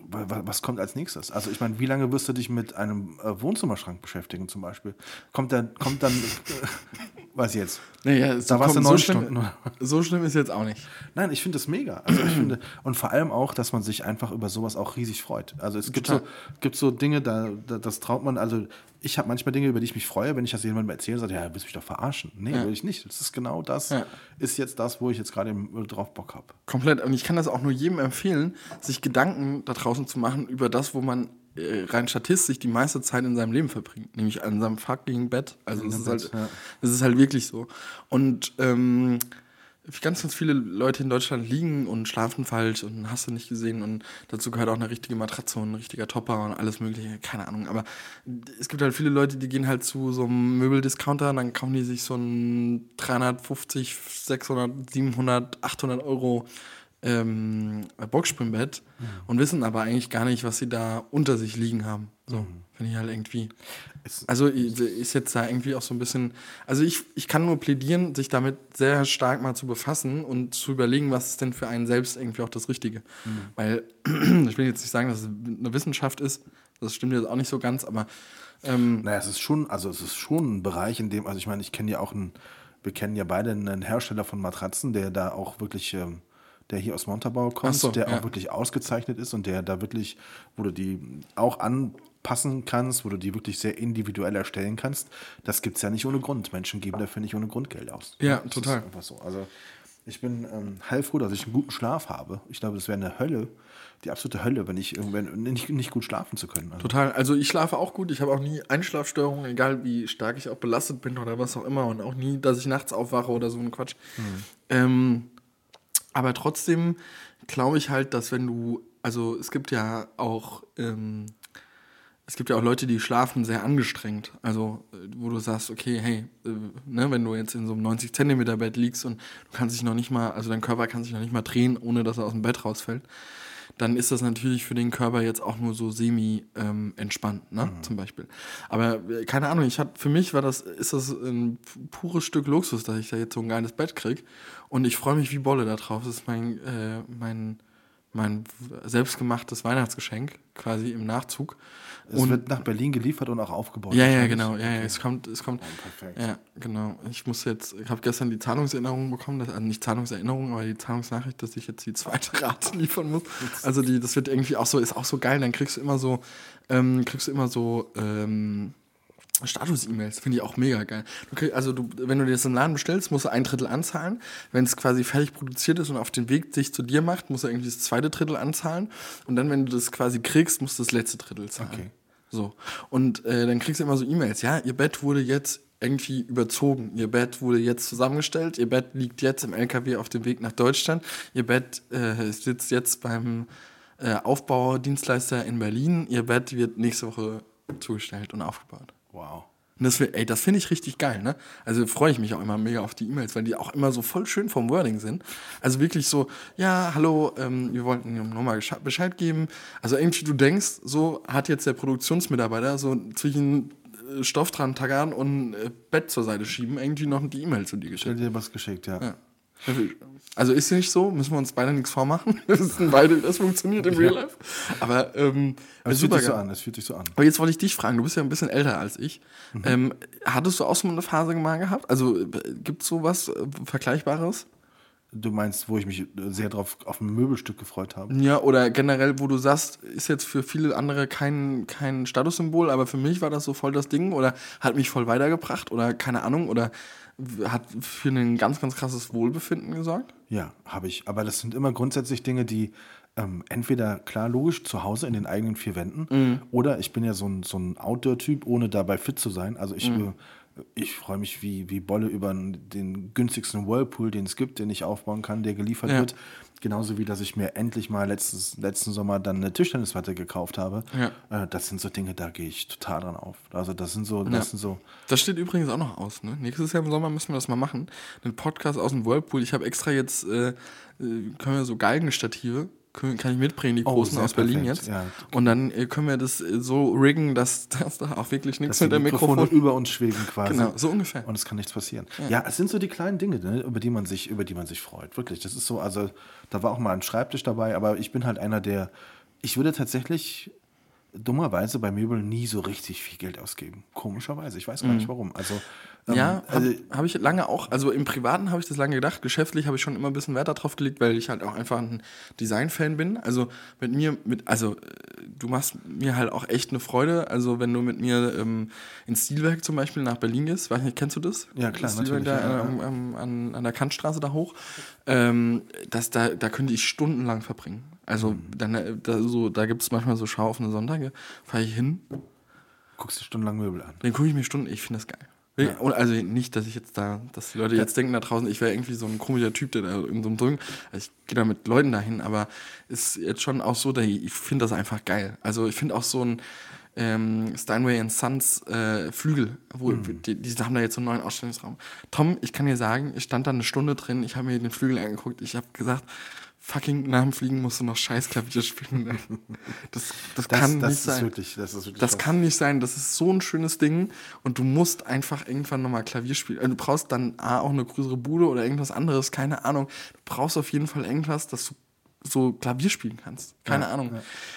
Was kommt als nächstes? Also ich meine, wie lange wirst du dich mit einem äh, Wohnzimmerschrank beschäftigen zum Beispiel? Kommt dann, kommt dann, was jetzt? Naja, Da warst du neun so schlimm, Stunden. So schlimm ist jetzt auch nicht. Nein, ich finde das mega. Also ich finde, und vor allem auch, dass man sich einfach über sowas auch riesig freut. Also es gibt so, gibt so Dinge, da, da das traut man, also ich habe manchmal Dinge, über die ich mich freue, wenn ich das jemandem erzähle, sagt, ja, du willst mich doch verarschen. Nee, will ich nicht. Das ist genau das, Ja. ist jetzt das, wo ich jetzt gerade im- drauf Bock habe. Komplett. Und ich kann das auch nur jedem empfehlen, sich Gedanken da draußen zu machen über das, wo man äh, rein statistisch die meiste Zeit in seinem Leben verbringt. Nämlich an seinem fucking Bett. Also es ist, Bett, halt, ja. ist halt wirklich so. Und ähm, ganz, ganz viele Leute in Deutschland liegen und schlafen falsch und hast du nicht gesehen. Und dazu gehört auch eine richtige Matratze und ein richtiger Topper und alles mögliche. Keine Ahnung. Aber es gibt halt viele Leute, die gehen halt zu so einem Möbeldiscounter und dann kaufen die sich so ein 350, 600, 700, 800 Euro ähm, Boxspringbett und wissen aber eigentlich gar nicht, was sie da unter sich liegen haben. So, finde ich halt irgendwie. Also ist jetzt da irgendwie auch so ein bisschen. Also ich, ich kann nur plädieren, sich damit sehr stark mal zu befassen und zu überlegen, was ist denn für einen selbst irgendwie auch das Richtige. Weil ich will jetzt nicht sagen, dass es eine Wissenschaft ist. Das stimmt jetzt auch nicht so ganz, aber ähm, Naja, es ist schon, also es ist schon ein Bereich, in dem, also ich meine, ich kenne ja auch einen, wir kennen ja beide einen Hersteller von Matratzen, der da auch wirklich, ähm, der hier aus Montabaur kommt, so, der ja. auch wirklich ausgezeichnet ist und der da wirklich, wo du die auch anpassen kannst, wo du die wirklich sehr individuell erstellen kannst. Das gibt es ja nicht ohne Grund. Menschen geben dafür nicht ohne Grund Geld aus. Ja, Das total. Ist einfach so. Also ich bin ähm, heilfroh, dass ich einen guten Schlaf habe. Ich glaube, das wäre eine Hölle, die absolute Hölle, wenn ich irgendwann nicht, nicht gut schlafen zu können. Also, Total. Also ich schlafe auch gut. Ich habe auch nie Einschlafstörungen, egal wie stark ich auch belastet bin oder was auch immer. Und auch nie, dass ich nachts aufwache oder so ein Quatsch. Ähm, aber trotzdem glaube ich halt, dass wenn du, also es gibt ja auch, ähm, es gibt ja auch Leute, die schlafen sehr angestrengt. Also, äh, wo du sagst, okay, hey, äh, ne, wenn du jetzt in so einem 90 Zentimeter Bett liegst und du kannst dich noch nicht mal, also dein Körper kann sich noch nicht mal drehen, ohne dass er aus dem Bett rausfällt, dann ist das natürlich für den Körper jetzt auch nur so semi ähm, entspannt, ne, zum Beispiel. Aber äh, keine Ahnung, ich hab, für mich war das, ist das ein pures Stück Luxus, dass ich da jetzt so ein geiles Bett krieg. Und ich freue mich wie Bolle da drauf. Das ist mein, äh, mein, mein selbstgemachtes Weihnachtsgeschenk, quasi im Nachzug. es wird nach Berlin geliefert und auch aufgebaut. Ja, ja, genau. Ja, ja, es kommt, es kommt. perfekt. Ja, genau. Ich muss jetzt, ich habe gestern die Zahlungserinnerung bekommen, dass, also nicht Zahlungserinnerung, aber die Zahlungsnachricht, dass ich jetzt die zweite Rate liefern muss. Also die, das wird irgendwie auch so, ist auch so geil. Dann kriegst du immer so, ähm, kriegst du immer so ähm, Status-E-Mails, finde ich auch mega geil. Du krieg, also du, wenn du dir das im Laden bestellst, musst du ein Drittel anzahlen. Wenn es quasi fertig produziert ist und auf den Weg sich zu dir macht, musst du irgendwie das zweite Drittel anzahlen. Und dann, wenn du das quasi kriegst, musst du das letzte Drittel zahlen. Okay. So. Und äh, dann kriegst du immer so E-Mails, ja, ihr Bett wurde jetzt irgendwie überzogen, ihr Bett wurde jetzt zusammengestellt, ihr Bett liegt jetzt im LKW auf dem Weg nach Deutschland, ihr Bett äh, sitzt jetzt beim äh, Aufbaudienstleister in Berlin, ihr Bett wird nächste Woche zugestellt und aufgebaut. Wow. Und das, ey, das finde ich richtig geil, ne? Also freue ich mich auch immer mega auf die E-Mails, weil die auch immer so voll schön vom Wording sind. Also wirklich so, ja, hallo, ähm, wir wollten Ihnen nochmal Bescheid geben. Also irgendwie du denkst, so hat jetzt der Produktionsmitarbeiter so zwischen äh, Stoff dran tackern und äh, Bett zur Seite schieben, irgendwie noch die E-Mail zu dir Ich geschickt. dir was geschickt, ja. Ja. Also ist nicht so, müssen wir uns beide nichts vormachen. Wir wissen beide, wie das funktioniert im Real Life. Aber ähm, Aber es fühlt sich so an, es fühlt sich so an. Aber jetzt wollte ich dich fragen, du bist ja ein bisschen älter als ich. Mhm. Ähm, hattest du auch so eine Phase mal gehabt? Also gibt es sowas äh, Vergleichbares? Du meinst, wo ich mich sehr drauf auf ein Möbelstück gefreut habe? Ja, oder generell, wo du sagst, ist jetzt für viele andere kein, kein Statussymbol, aber für mich war das so voll das Ding oder hat mich voll weitergebracht oder keine Ahnung oder hat für ein ganz, ganz krasses Wohlbefinden gesorgt? Ja, habe ich. Aber das sind immer grundsätzlich Dinge, die ähm, entweder klar logisch zu Hause in den eigenen vier Wänden Mhm. oder ich bin ja so ein, so ein Outdoor-Typ, ohne dabei fit zu sein. Also ich, Mhm. Ich freue mich wie, wie Bolle über den günstigsten Whirlpool, den es gibt, den ich aufbauen kann, der geliefert Ja. wird. Genauso wie, dass ich mir endlich mal letztes, letzten Sommer dann eine Tischtennisplatte gekauft habe. Ja. Äh, das sind so Dinge, da gehe ich total dran auf. Also das sind so, das sind so, Das steht übrigens auch noch aus. Ne? Nächstes Jahr im Sommer müssen wir das mal machen. Einen Podcast aus dem Whirlpool. Ich habe extra jetzt, äh, äh, können wir so Galgenstative, kann ich mitbringen, die Oh, großen sehr aus Berlin perfekt, jetzt. ja. Und dann äh, können wir das äh, so riggen, dass, dass da auch wirklich nichts dass mit dem Mikrofone Mikrofon. über uns schweben quasi. Genau, so ungefähr. Und es kann nichts passieren. Ja. es sind so die kleinen Dinge, ne, über die man sich, über die man sich freut. Wirklich. Das ist so, also da war auch mal ein Schreibtisch dabei, aber ich bin halt einer, der. Ich würde tatsächlich dummerweise bei Möbeln nie so richtig viel Geld ausgeben. Komischerweise. Ich weiß gar nicht warum. Also, Ja, also, habe hab ich lange auch, also im Privaten habe ich das lange gedacht, geschäftlich habe ich schon immer ein bisschen Wert darauf gelegt, weil ich halt auch einfach ein Design-Fan bin. Also mit mir, mit, also äh, du machst mir halt auch echt eine Freude. Also wenn du mit mir ähm, ins Stilwerk zum Beispiel nach Berlin gehst, weiß nicht, kennst du das? Ja, klar, Das Stilwerk Da, ja, ja. ähm, ähm, an, an der Kantstraße da hoch. Ähm, das, da, da könnte ich stundenlang verbringen. Also Mhm. dann, äh, da, so, da gibt es manchmal so schauoffene Sonntage, fahre ich hin, guckst du stundenlang Möbel an. den gucke ich mir Stunden, ich finde das geil. Und Also nicht, dass ich jetzt da, dass die Leute jetzt denken da draußen, ich wäre irgendwie so ein komischer Typ, der da in so einem Drücken. Also ich gehe da mit Leuten dahin, aber ist jetzt schon auch so, ich, finde das einfach geil. Also ich finde auch so ein ähm, Steinway Sons äh, Flügel, wo die, die haben da jetzt so einen neuen Ausstellungsraum. Tom, ich kann dir sagen, ich stand da eine Stunde drin, ich habe mir den Flügel angeguckt, ich habe gesagt, fucking nach dem Fliegen musst du noch scheiß Klavier spielen. Das, das, Das, kann das nicht ist sein. wirklich, das ist wirklich Das kann nicht sein. Das ist so ein schönes Ding und du musst einfach irgendwann nochmal Klavier spielen. Also Du brauchst dann A, auch eine größere Bude oder irgendwas anderes, keine Ahnung. Du brauchst auf jeden Fall irgendwas, dass du so Klavier spielen kannst. Keine Ahnung.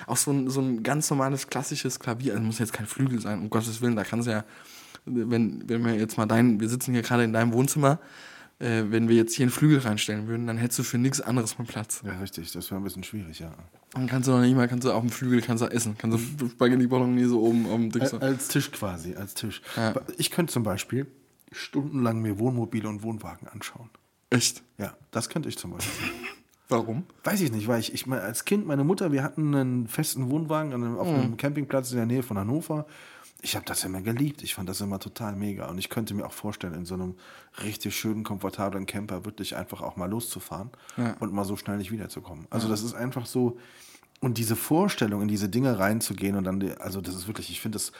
Auch so ein, so ein ganz normales klassisches Klavier. Also muss jetzt kein Flügel sein, um Gottes Willen. Da kannst du ja, wenn, wenn wir jetzt mal dein, wir sitzen hier gerade in deinem Wohnzimmer, äh, wenn wir jetzt hier einen Flügel reinstellen würden, dann hättest du für nichts anderes mehr Platz. Ja, richtig. Das wäre ein bisschen schwierig, ja. Dann kannst du noch nicht mal, kannst du auf dem Flügel kannst du essen. Kannst du Spaghetti Bolognese oben auf dem Ding Als, als Tisch quasi, als Tisch. Ja. Ich könnte zum Beispiel stundenlang mir Wohnmobile und Wohnwagen anschauen. Echt? Ja, das könnte ich zum Beispiel. Warum? Weiß ich nicht, weil ich, ich mein, als Kind, meine Mutter, wir hatten einen festen Wohnwagen einem, auf einem Campingplatz in der Nähe von Hannover. Ich habe das immer geliebt. Ich fand das immer total mega. Und ich könnte mir auch vorstellen, in so einem richtig schönen, komfortablen Camper wirklich einfach auch mal loszufahren Ja. und mal so schnell nicht wiederzukommen. Also das ist einfach so. Und diese Vorstellung, in diese Dinge reinzugehen und dann, also das ist wirklich, ich finde das,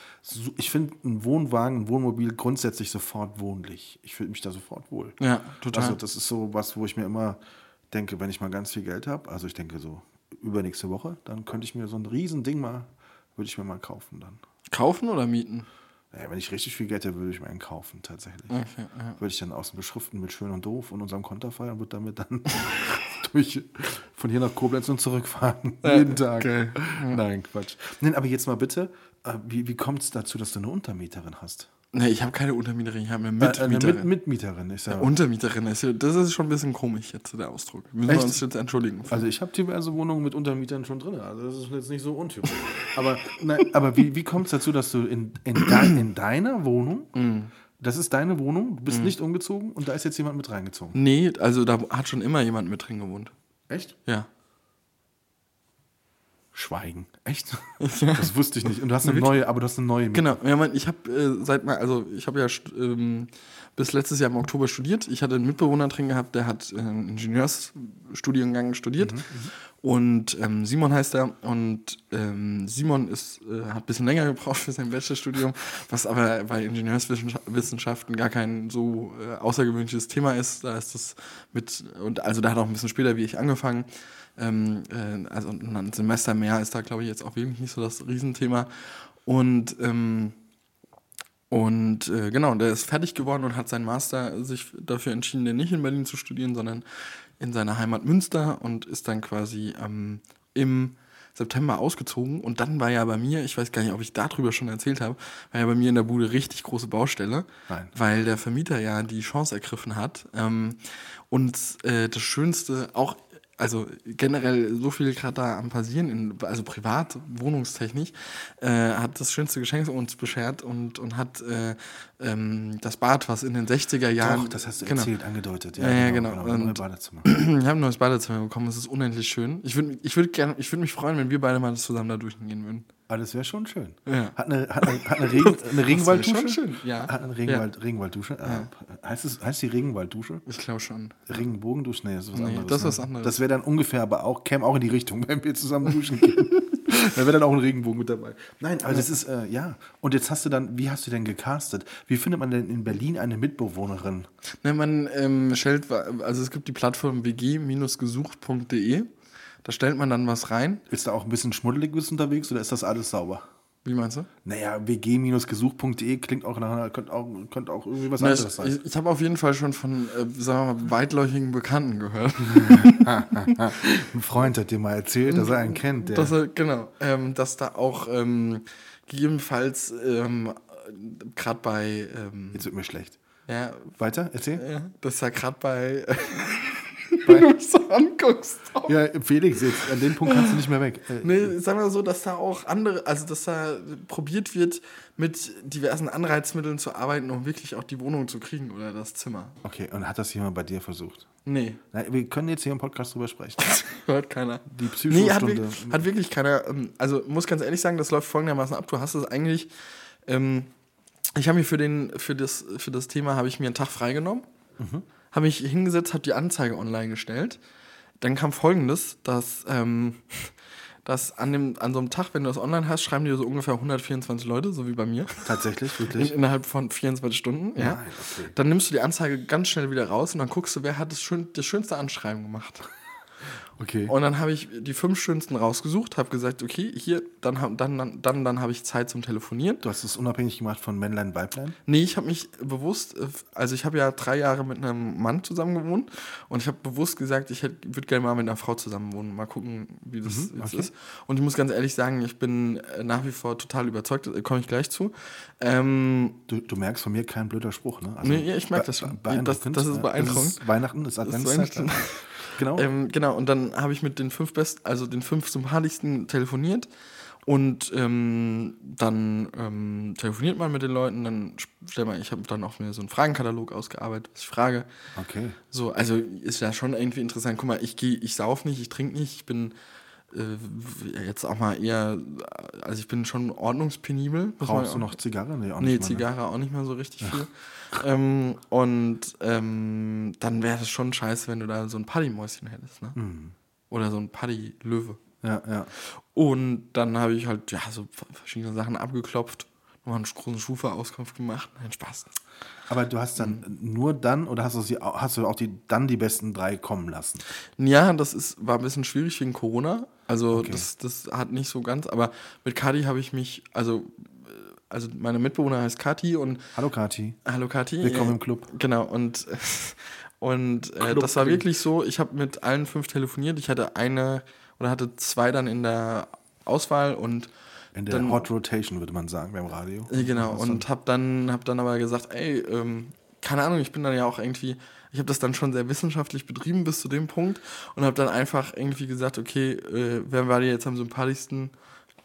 ich finde ein Wohnwagen, ein Wohnmobil grundsätzlich sofort wohnlich. Ich fühle mich da sofort wohl. Ja, total. Also das ist so was, wo ich mir immer denke, wenn ich mal ganz viel Geld habe, also ich denke so übernächste Woche, dann könnte ich mir so ein Riesending mal, würde ich mir mal kaufen dann. Kaufen oder mieten? Naja, wenn ich richtig viel Geld hätte, würde ich mir einen kaufen, tatsächlich. Okay, ja. Würde ich dann außen beschriften mit schön und doof und unserem Konterfei und würde damit dann durch, von hier nach Koblenz und zurückfahren. Jeden Tag. geil. Nein, Quatsch. Nein, aber jetzt mal bitte, äh, wie, wie kommt es dazu, dass du eine Untermieterin hast? Nee, ich habe keine Untermieterin, ich habe eine Äh, Mitmieterin. eine Mit Mitmieterin. Ist ja, Untermieterin, ist ja, das ist schon ein bisschen komisch jetzt, der Ausdruck. Müssen Echt? wir uns jetzt entschuldigen. Also ich habe diverse Wohnungen mit Untermietern schon drin. Also das ist jetzt nicht so untypisch. aber nein, aber wie, wie kommt es dazu, dass du in, in, dein, in deiner Wohnung, Mhm. das ist deine Wohnung, du bist nicht umgezogen und da ist jetzt jemand mit reingezogen? nee, also da hat schon immer jemand mit drin gewohnt. Echt? Ja. Schweigen. Echt? Das wusste ich nicht. Und du hast eine neue, aber du hast eine neue. Genau, ja, ich habe äh, seit mal, also ich habe ja ähm, bis letztes Jahr im Oktober studiert. Ich hatte einen Mitbewohner drin gehabt, der hat äh, einen Ingenieursstudiengang studiert. Und ähm, Simon heißt er. Und ähm, Simon ist, äh, hat ein bisschen länger gebraucht für sein Bachelorstudium, was aber bei Ingenieurswissenschaften gar kein so äh, außergewöhnliches Thema ist. Da ist das mit, und also da hat auch ein bisschen später wie ich angefangen. Ähm, äh, also ein Semester mehr ist da, glaube ich, jetzt auch wirklich nicht so das Riesenthema. Und ähm, und äh, genau, der ist fertig geworden und hat seinen Master sich dafür entschieden, den nicht in Berlin zu studieren, sondern in seiner Heimat Münster und ist dann quasi ähm, im September ausgezogen und dann war ja bei mir, ich weiß gar nicht, ob ich darüber schon erzählt habe, war ja bei mir in der Bude richtig große Baustelle, Nein. weil der Vermieter ja die Chance ergriffen hat. Ähm, und äh, das Schönste, auch also generell so viel gerade da am passieren, in, also privat, wohnungstechnisch, äh, hat das schönste Geschenk uns beschert und, und hat äh, ähm, das Bad, was in den 60er Jahren. Doch, das hast du genau. erzählt, angedeutet. Ja, ja, genau. genau. Neue Und- Badezimmer. Ich habe ein neues Badezimmer bekommen, es ist unendlich schön. Ich würde ich würd gern, ich würd mich freuen, wenn wir beide mal zusammen da durchgehen würden. Aber das wäre schon schön. Ja. Hat eine, hat eine, hat eine, Regen, eine Regenwalddusche? schon schön, ja. Hat eine Regenwald, Regenwalddusche? Äh, heißt, es, heißt die Regenwalddusche? Ich glaube schon. Regenbogendusche? Nee, das ist was Nee, anderes. das ne? was anderes. Das wäre dann ungefähr, aber auch, käme auch in die Richtung, wenn wir zusammen duschen gehen. da wäre dann auch ein Regenbogen mit dabei. Nein, aber das ist, äh, ja. Und jetzt hast du dann, wie hast du denn gecastet? Wie findet man denn in Berlin eine Mitbewohnerin? Ne, man ähm, stellt, also es gibt die Plattform wg-gesucht.de. Da stellt man dann was rein. Ist da auch ein bisschen schmuddelig bist unterwegs oder ist das alles sauber? Wie meinst du? Naja, wg-gesucht.de klingt auch nach könnte auch, könnte auch irgendwie was Na, anderes sein. ich, ich habe auf jeden Fall schon von, äh, sagen wir mal, weitläufigen Bekannten gehört. Ein Freund hat dir mal erzählt, dass er einen kennt. Der, Dass er, genau, ähm, dass da auch ähm, gegebenenfalls ähm, gerade bei, ähm, jetzt wird mir schlecht. ja, Weiter, erzähl. ja, dass da gerade bei, wenn du mich so anguckst. Ja, Felix, jetzt, an dem Punkt kannst du nicht mehr weg. Äh, Nee, sagen wir so, dass da auch andere, also dass da probiert wird, mit diversen Anreizmitteln zu arbeiten, um wirklich auch die Wohnung zu kriegen oder das Zimmer. Okay, und hat das jemand bei dir versucht? Nee, Na, wir können jetzt hier im Podcast drüber sprechen. hört keiner. Die Nee, hat, Psychostunde. wirklich, hat wirklich keiner. ähm, Also muss ganz ehrlich sagen, das läuft folgendermaßen ab. Du hast es eigentlich. Ähm, ich habe mir für, den, für, das, für das Thema habe ich mir einen Tag freigenommen, habe mich hingesetzt, habe die Anzeige online gestellt. Dann kam folgendes, dass, ähm, dass an, dem, an so einem Tag, wenn du das online hast, schreiben dir so ungefähr 124 Leute, so wie bei mir. Tatsächlich, In, wirklich. innerhalb von 24 Stunden. Ja. Nein, okay. Dann nimmst du die Anzeige ganz schnell wieder raus und dann guckst du, wer hat das, schön, das schönste Anschreiben gemacht. Okay. Und dann habe ich die fünf schönsten rausgesucht, habe gesagt, okay, hier, dann, hab- dann, dann, dann, dann habe ich Zeit zum Telefonieren. Du hast es unabhängig gemacht von Männlein, Weiblein? Nee, ich habe mich bewusst, äh, also ich habe ja drei Jahre mit einem Mann zusammen gewohnt und ich habe bewusst gesagt, ich würde gerne mal mit einer Frau zusammen wohnen, mal gucken, wie das, wie das ist. Und ich muss ganz ehrlich sagen, ich bin äh, nach wie vor total überzeugt, da komme ich gleich zu. Ähm, Du, du merkst von mir kein blöder Spruch, ne? Also, Nee, ja, ich merk be- das schon. beeindruckend, Das- das ist beeindruckend. ist Weihnachten, ist Adventszeit. Genau. Ähm, genau, und dann habe ich mit den fünf besten, also den fünf sympathischsten telefoniert. Und ähm, dann ähm, telefoniert man mit den Leuten, dann stellt man, ich habe dann auch mir so einen Fragenkatalog ausgearbeitet, was ich frage. okay. So, also ist ja schon irgendwie interessant. Guck mal, ich gehe, ich sauf nicht, ich trinke nicht, ich bin äh, jetzt auch mal eher, also ich bin schon ordnungspenibel. Brauchst du noch Zigarre? Nee, auch Nee, nicht mal, ne? Zigarre auch nicht mehr so richtig viel. Ähm, und ähm, dann wäre es schon scheiße, wenn du da so ein Paddy-Mäuschen hättest, ne? Mhm. Oder so ein Paddy-Löwe. Ja, ja. Und dann habe ich halt, ja, so verschiedene Sachen abgeklopft, nochmal einen großen Schufa-Auskunft gemacht. Nein, Spaß. Aber du hast dann Mhm. nur dann oder hast du, sie, hast du auch die, dann die besten drei kommen lassen? Ja, das ist, war ein bisschen schwierig wegen Corona. Also Okay. das, das hat nicht so ganz, aber mit Kati habe ich mich, also, äh, also meine Mitbewohner heißt Kati und Hallo Kati. Hallo Kathi. Willkommen Äh, im Club. Genau, und, und äh, das war wirklich so, ich habe mit allen fünf telefoniert. Ich hatte eine oder hatte zwei dann in der Auswahl und In der Dann- Hot Rotation würde man sagen beim Radio. äh, genau, und habe dann, hab dann aber gesagt, ey, ähm, keine Ahnung, ich bin dann ja auch irgendwie, ich habe das dann schon sehr wissenschaftlich betrieben bis zu dem Punkt und habe dann einfach irgendwie gesagt, okay, äh, wer war dir jetzt am sympathischsten?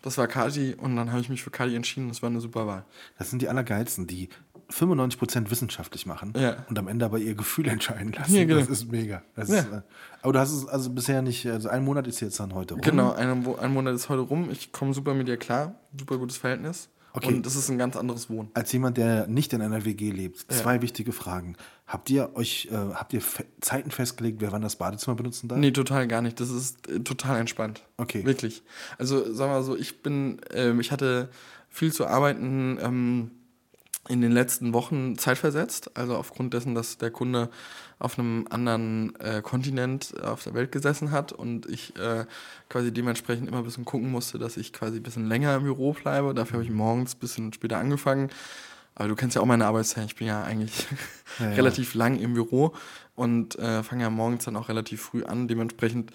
Das war Kati und dann habe ich mich für Kati entschieden. Das war eine super Wahl. Das sind die Allergeilsten, die 95% wissenschaftlich machen Ja. und am Ende aber ihr Gefühl entscheiden lassen. Ja, genau. Das ist mega. Das Ja. ist, äh, aber du hast es also bisher nicht, also ein Monat ist jetzt dann heute rum. Genau, ein, ein Monat ist heute rum. Ich komme super mit dir klar. Super gutes Verhältnis. Okay. Und das ist ein ganz anderes Wohnen. Als jemand, der nicht in einer WG lebt, zwei wichtige Fragen. Habt ihr euch, äh, habt ihr fe Zeiten festgelegt, wer wann das Badezimmer benutzen darf? Nee, total gar nicht. Das ist äh, total entspannt. Okay. Wirklich. Also, wir mal so, ich bin, ähm, ich hatte viel zu arbeiten ähm, in den letzten Wochen zeitversetzt. Also aufgrund dessen, dass der Kunde auf einem anderen äh, Kontinent auf der Welt gesessen hat und ich äh, quasi dementsprechend immer ein bisschen gucken musste, dass ich quasi ein bisschen länger im Büro bleibe. Dafür habe ich morgens ein bisschen später angefangen. Aber du kennst ja auch meine Arbeitszeit. Ich bin ja eigentlich Ja, ja. relativ lang im Büro und äh, fange ja morgens dann auch relativ früh an. Dementsprechend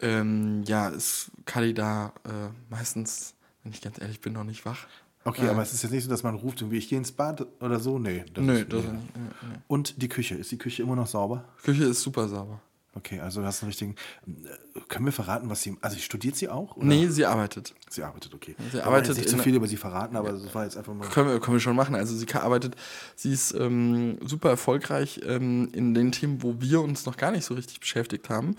ähm, ja, ist Kali da äh, meistens, wenn ich ganz ehrlich bin, noch nicht wach. Okay, aber es ist jetzt nicht so, dass man ruft, irgendwie, ich gehe ins Bad oder so. Nee. Das Nö, ist, das nee. ist nicht. Nee, nee. Und die Küche, ist die Küche immer noch sauber? Küche ist super sauber. Okay, also du hast einen richtigen. äh, Können wir verraten, was sie. Also studiert sie auch? Oder? Nee, sie arbeitet. Sie arbeitet, okay. Sie wollen arbeitet nicht zu viel über sie verraten, aber das war jetzt einfach mal. Können wir, können wir schon machen. Also sie arbeitet, sie ist ähm, super erfolgreich ähm, in den Themen, wo wir uns noch gar nicht so richtig beschäftigt haben.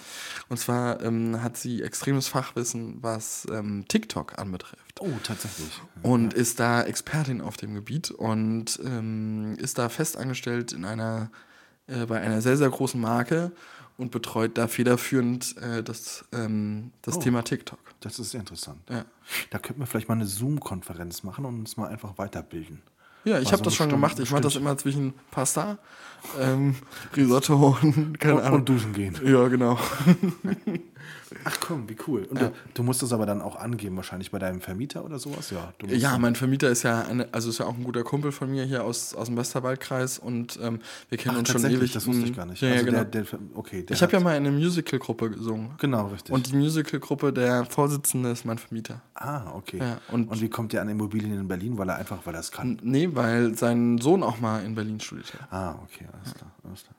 Und zwar ähm, hat sie extremes Fachwissen, was ähm, TikTok anbetrifft. Oh, tatsächlich. Und ist da Expertin auf dem Gebiet und ähm, ist da festangestellt in einer, äh, bei einer sehr, sehr großen Marke und betreut da federführend äh, das, ähm, das Oh. Thema TikTok. Das ist sehr interessant. Ja. Da könnten wir vielleicht mal eine Zoom-Konferenz machen und uns mal einfach weiterbilden. Ja, ich habe so das schon gemacht. Ich mache das immer zwischen Pasta, ähm, Risotto und keine Und, Ahnung. und duschen gehen. ja, genau. Ach komm, wie cool. Und du, du musst das aber dann auch angeben, wahrscheinlich bei deinem Vermieter oder sowas? Ja, Ja, mein Vermieter ist ja eine, also ist ja auch ein guter Kumpel von mir hier aus, aus dem Westerwaldkreis und ähm, wir kennen Ach, uns schon ewig. das wusste ich Mm, gar nicht. Ja, ja, also genau. der, der, okay, der ich habe ja hat- mal in einer Musical-Gruppe gesungen. Genau, richtig. Und die Musical-Gruppe, der Vorsitzende ist mein Vermieter. ah, okay. Ja, und- und, wie kommt der an Immobilien in Berlin? Weil er einfach, weil er es kann. Nee, weil sein Sohn auch mal in Berlin studierte. Ah, okay, alles klar. Alles klar.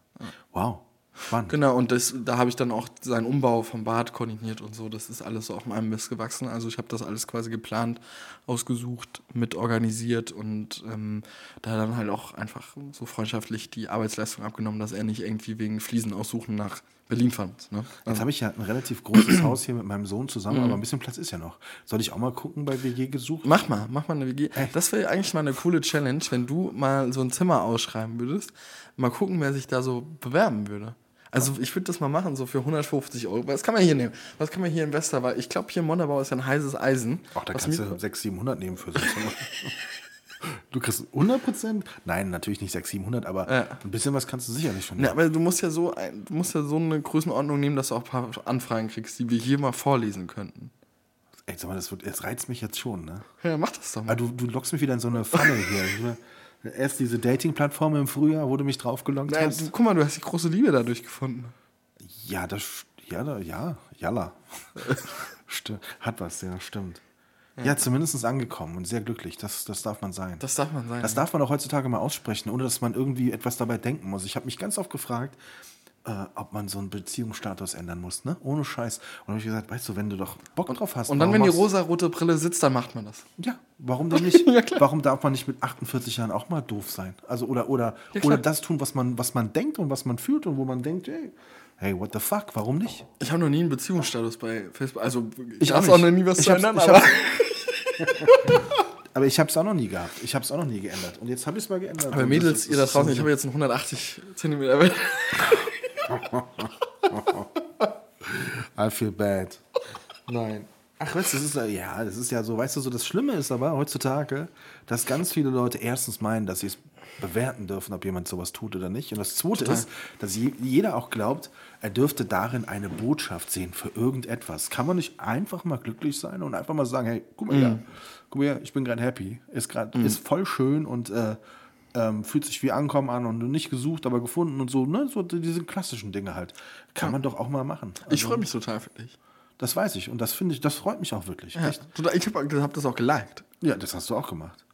Wow, spannend. Genau, und das, da habe ich dann auch seinen Umbau vom Bad koordiniert und so. Das ist alles so auf meinem Mist gewachsen. Also ich habe das alles quasi geplant, ausgesucht, mit organisiert und ähm, da dann halt auch einfach so freundschaftlich die Arbeitsleistung abgenommen, dass er nicht irgendwie wegen Fliesen aussuchen nach Berlin fahren muss. Ne? Jetzt habe ich ja ein relativ großes Haus hier mit meinem Sohn zusammen, Mhm. aber ein bisschen Platz ist ja noch. Soll ich auch mal gucken bei WG gesucht? Mach mal, mach mal eine WG. Das wäre eigentlich mal eine coole Challenge, wenn du mal so ein Zimmer ausschreiben würdest. Mal gucken, wer sich da so bewerben würde. Also ich würde das mal machen, so für 150 Euro. Was kann man hier nehmen? Was kann man hier in Westerwald? Ich glaube, hier in Montabaur ist ja ein heißes Eisen. Ach, da Was kannst du 600, 700 nehmen für so. Du kriegst 100 Prozent? Nein, natürlich nicht 600, 700, aber Ja. ein bisschen was kannst du sicherlich schon. Ne, aber du musst ja so ein, du musst ja so eine Größenordnung nehmen, dass du auch ein paar Anfragen kriegst, die wir hier mal vorlesen könnten. Ey, sag mal, das, wird, das reizt mich jetzt schon, ne? Ja, mach das doch mal. Aber du, du lockst mich wieder in so eine Falle hier. Erst diese Dating-Plattform im Frühjahr, wo du mich draufgelockt Nein, hast. du, guck mal, du hast die große Liebe dadurch gefunden. Ja, das. Ja, ja, jalla. Hat was, ja, stimmt. Ja, zumindest angekommen und sehr glücklich. Das, das darf man sein. Das darf man sein. Das darf man auch heutzutage mal aussprechen, ohne dass man irgendwie etwas dabei denken muss. Ich habe mich ganz oft gefragt, äh, ob man so einen Beziehungsstatus ändern muss, ne? Ohne Scheiß. Und dann habe ich gesagt, weißt du, wenn du doch Bock drauf hast. und dann, wenn die rosa-rote Brille sitzt, dann macht man das. Ja, warum denn nicht? Ja. Warum darf man nicht mit 48 Jahren auch mal doof sein? Also oder oder Ja, oder das tun, was man was man denkt und was man fühlt und wo man denkt, hey, hey, what the fuck, warum nicht? Ich habe noch nie einen Beziehungsstatus bei Facebook. Also ich, Ich darf auch noch nie was Ich zu ändern, aber Aber ich habe es auch noch nie gehabt. Ich habe es auch noch nie geändert. Und jetzt habe ich es mal geändert. Aber Und Mädels, ihr da draußen, ich habe jetzt einen 180 Zentimeter. I feel bad. Nein. Ach, weißt du, das ist ja- das ist ja so, weißt du, so das Schlimme ist aber heutzutage, dass ganz viele Leute erstens meinen, dass sie es bewerten dürfen, ob jemand sowas tut oder nicht. Und das Zweite ist, dass je, jeder auch glaubt, er dürfte darin eine Botschaft sehen für irgendetwas. Kann man nicht einfach mal glücklich sein und einfach mal sagen, hey, guck mal her, guck mal her, ich bin gerade happy, ist gerade, ist voll schön und äh, ähm, fühlt sich wie Ankommen an und nicht gesucht, aber gefunden und so, ne, so diese klassischen Dinge halt. Kann man doch auch mal machen. Ich freue mich total für dich. Das weiß ich und das finde ich, das freut mich auch wirklich. Ja, ich habe hab das auch geliked. Ja, das hast du auch gemacht.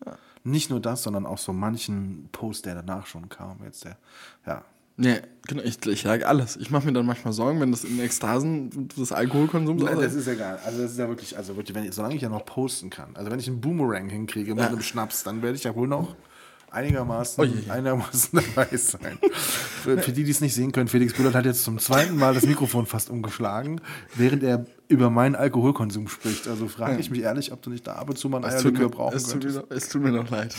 Nicht nur das, sondern auch so manchen Post, der danach schon kam. Jetzt der, ja. Nee, genau, ich, ich like alles. Ich mache mir dann manchmal Sorgen, wenn das in Ekstasen des Alkoholkonsums Nein, das ist egal. Also das ist ja wirklich, also wirklich, wenn ich, solange ich ja noch posten kann, also wenn ich einen Boomerang hinkriege mit Ja. einem Schnaps, dann werde ich ja wohl noch einigermaßen, Oh je. einigermaßen dabei sein. für, für die, die es nicht sehen können, Felix Bühlert hat jetzt zum zweiten Mal das Mikrofon fast umgeschlagen, während er über meinen Alkoholkonsum spricht. Also frage ich mich ehrlich, ob du nicht da ab und zu mal ein Es tut, Eierlikör mir, brauchen es, tut mir könntest. noch, es tut mir noch leid.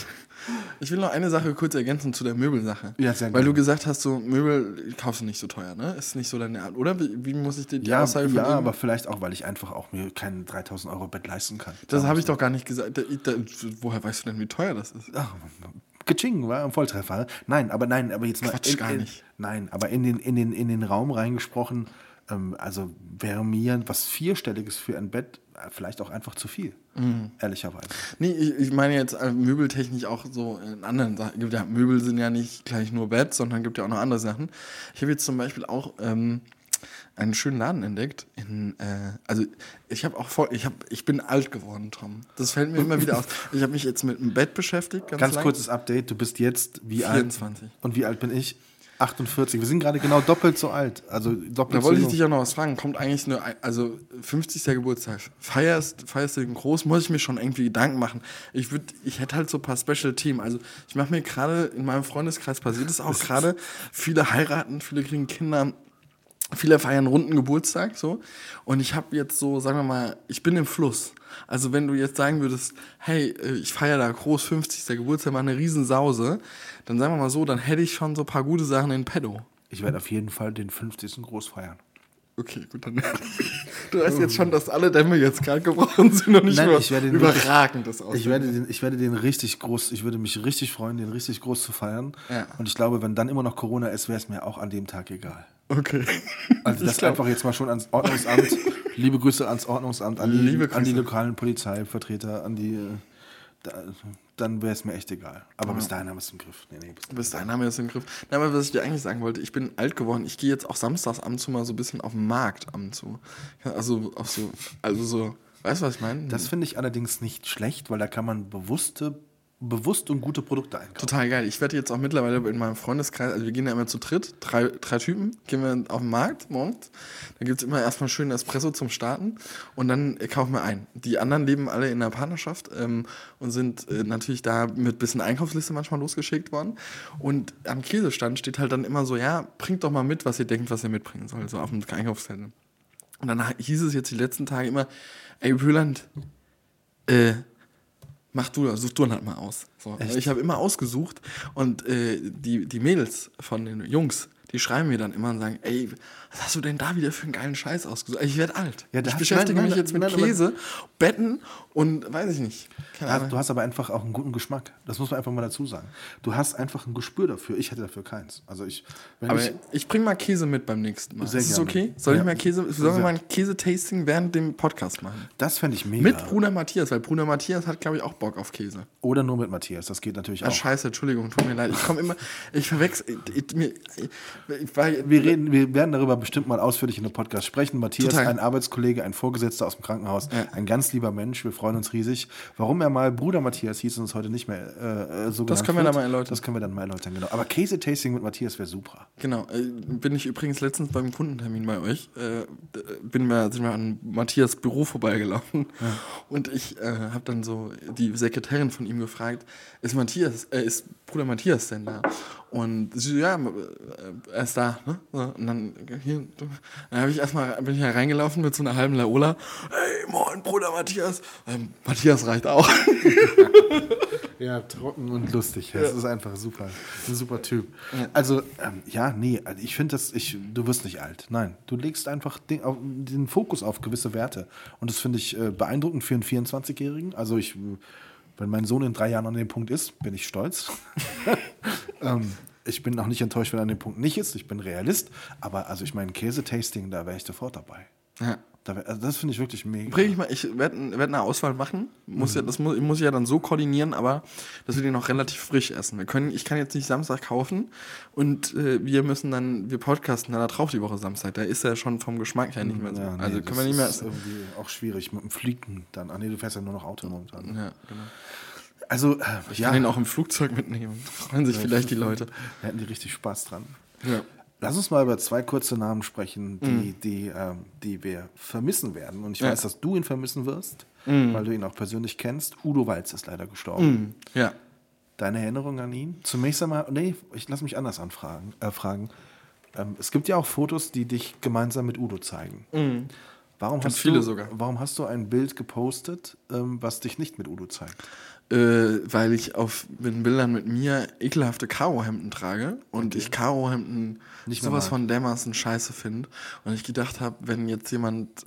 Ich will noch eine Sache kurz ergänzen zu der Möbelsache. Ja, sehr Weil gerne. du gesagt hast, so Möbel kaufst du nicht so teuer, ne? Ist nicht so deine Art. Oder wie, wie muss ich dir die Ja, Aussage ja, aber vielleicht auch, weil ich einfach auch mir kein 3000 Euro Bett leisten kann. Das habe ich doch gar nicht gesagt. Da, da, woher weißt du denn, wie teuer das ist? Ach, Geching, war ein Volltreffer. Nein, aber nein, aber jetzt. Quatsch, in, gar in, nicht. Nein, aber in den, in den, in den Raum reingesprochen, ähm, also wäre mir was Vierstelliges für ein Bett äh, vielleicht auch einfach zu viel. Mhm. Ehrlicherweise. Nee, ich, ich meine jetzt äh, möbeltechnisch auch so in anderen Sachen. Gibt ja, Möbel sind ja nicht gleich nur Bett, sondern gibt ja auch noch andere Sachen. Ich habe jetzt zum Beispiel auch ähm, einen schönen Laden entdeckt. In, äh, also ich habe auch voll, ich habe, ich bin alt geworden, Tom. Das fällt mir immer wieder aus. Ich habe mich jetzt mit dem Bett beschäftigt. Ganz, ganz kurzes Update. Du bist jetzt wie 24. alt? Und wie alt bin ich? 48. Wir sind gerade genau doppelt so alt. Also doppelt da wollte ich dich auch noch was fragen. Kommt eigentlich nur, also 50. Geburtstag. Feierst, feierst du den groß? Muss ich mir schon irgendwie Gedanken machen. Ich würde, ich hätte halt so ein paar Special-Themen. Also ich mache mir gerade, in meinem Freundeskreis passiert es auch gerade, viele heiraten, viele kriegen Kinder. Viele feiern runden Geburtstag, so. Und ich habe jetzt so, sagen wir mal, ich bin im Fluss. Also wenn du jetzt sagen würdest, hey, äh, ich feiere da groß 50. Geburtstag, mal eine Riesensause, dann sagen wir mal so, dann hätte ich schon so ein paar gute Sachen in petto. Ich werde auf jeden Fall den 50. groß feiern. Okay, gut, dann. Du weißt jetzt schon, dass alle Dämme jetzt gerade gebrochen sind und nicht Nein, ich werde den überragend wirklich, das ich werde, den, ich werde den richtig groß, ich würde mich richtig freuen, den richtig groß zu feiern. Ja. Und ich glaube, wenn dann immer noch Corona ist, wäre es mir auch an dem Tag egal. Okay. Also das einfach jetzt mal schon ans Ordnungsamt. Liebe Grüße ans Ordnungsamt, an die, Liebe Grüße. an die lokalen Polizeivertreter, an die. äh, Da, dann wäre es mir echt egal. Aber bis dahin haben wir es im Griff. Nee, nee, bis Bis dahin haben wir das im Griff. Nein, aber was ich dir eigentlich sagen wollte, ich bin alt geworden. Ich gehe jetzt auch samstags ab und zu mal so ein bisschen auf den Markt ab und zu. Also, auf so, also so, weißt du, was ich meine? Das finde ich allerdings nicht schlecht, weil da kann man bewusste, bewusst und gute Produkte einkaufen. Total geil. Ich werde jetzt auch mittlerweile in meinem Freundeskreis, also wir gehen ja immer zu dritt, drei, drei Typen, gehen wir auf den Markt morgens. Da gibt es immer erstmal schön Espresso zum Starten und dann kaufen wir ein. Die anderen leben alle in einer Partnerschaft ähm, und sind äh, natürlich da mit bisschen Einkaufsliste manchmal losgeschickt worden. Und am Käsestand steht halt dann immer so, ja, bringt doch mal mit, was ihr denkt, was ihr mitbringen soll, so auf dem Einkaufszettel. Und dann hieß es jetzt die letzten Tage immer, ey, Böland, äh, mach du das, such du halt mal aus. So. Ich habe immer ausgesucht und äh, die, die Mädels von den Jungs, die schreiben mir dann immer und sagen, ey, was hast du denn da wieder für einen geilen Scheiß ausgesucht? Ich werde alt. Ja, ich beschäftige nein, mich jetzt mit nein, Käse, Betten und weiß ich nicht. Ja, du hast aber einfach auch einen guten Geschmack. Das muss man einfach mal dazu sagen. Du hast einfach ein Gespür dafür. Ich hätte dafür keins. Also ich, aber ich, ich bringe mal Käse mit beim nächsten Mal. Sehr ist das gerne. okay? Soll ich Ja. mal Käse, sollen wir mal ein Käse-Tasting während dem Podcast machen? das fände ich mega. Mit Bruder Matthias, weil Bruder Matthias hat, glaube ich, auch Bock auf Käse. Oder nur mit Matthias. Das geht natürlich Ah, auch. scheiße, Entschuldigung, tut mir leid. Ich komme immer, ich verwechsel, Wir, reden, wir werden darüber bestimmt mal ausführlich in der Podcast sprechen. Matthias, Total. ein Arbeitskollege, ein Vorgesetzter aus dem Krankenhaus, Ja. ein ganz lieber Mensch. Wir freuen uns riesig. Warum er mal Bruder Matthias hieß und uns heute nicht mehr äh, äh, so Das können wir wird, dann mal erläutern. Das können wir dann mal erläutern, genau. Aber Käse-Tasting mit Matthias wäre super. Genau, äh, bin ich übrigens letztens beim Kundentermin bei euch, äh, bin mir, sind wir an Matthias Büro vorbeigelaufen und ich habe dann so die Sekretärin von ihm gefragt, ist Matthias, ist Bruder Matthias denn da? Und sie so, ja, äh, er ist da, ne? So, und dann, hier, dann habe ich erstmal, bin ich da reingelaufen mit so einer halben Laola, hey, moin, Bruder Matthias, ähm, Matthias reicht auch. Ja, trocken und lustig. Das ist einfach super. Ein super Typ. Also, ähm, ja, nee, also ich finde das, ich, du wirst nicht alt. Nein, du legst einfach den, den Fokus auf gewisse Werte. Und das finde ich äh, beeindruckend für einen 24-Jährigen. Also, ich, wenn mein Sohn in drei Jahren an dem Punkt ist, bin ich stolz. ähm, ich bin auch nicht enttäuscht, wenn er an dem Punkt nicht ist. Ich bin Realist. Aber, also, ich meine, Käse-Tasting, da wäre ich sofort dabei. Ja. Also das finde ich wirklich mega. Bring ich mal, ich werde werd eine Auswahl machen. Muss ja, das muss, muss ich ja dann so koordinieren, aber das wird ja noch relativ frisch essen. Wir können, ich kann jetzt nicht Samstag kaufen und äh, wir müssen dann, wir podcasten dann da drauf die Woche Samstag. Da ist er schon vom Geschmack her nicht mehr so. Ja, nee, also das können wir nicht mehr ist essen. irgendwie auch schwierig mit dem Fliegen dann. Ah nee, du fährst ja nur noch Auto momentan. Ja, genau. Also, äh, Ich ja, kann ihn auch im Flugzeug mitnehmen. Freuen sich vielleicht die Leute. da hätten die richtig Spaß dran. Ja. Lass uns mal über zwei kurze Namen sprechen, die, die, ähm, die wir vermissen werden. Und ich Ja. weiß, dass du ihn vermissen wirst, weil du ihn auch persönlich kennst. Udo Walz ist leider gestorben. Ja. Deine Erinnerung an ihn? Zunächst einmal, nee, ich lass mich anders anfragen. Äh, fragen. Ähm, es gibt ja auch Fotos, die dich gemeinsam mit Udo zeigen. Warum Ganz hast viele du, sogar. Warum hast du ein Bild gepostet, ähm, was dich nicht mit Udo zeigt? Äh, weil ich auf den Bildern mit mir ekelhafte Karohemden trage und ich Karohemden Nicht sowas von dermaßen scheiße finde. Und ich gedacht habe, wenn jetzt jemand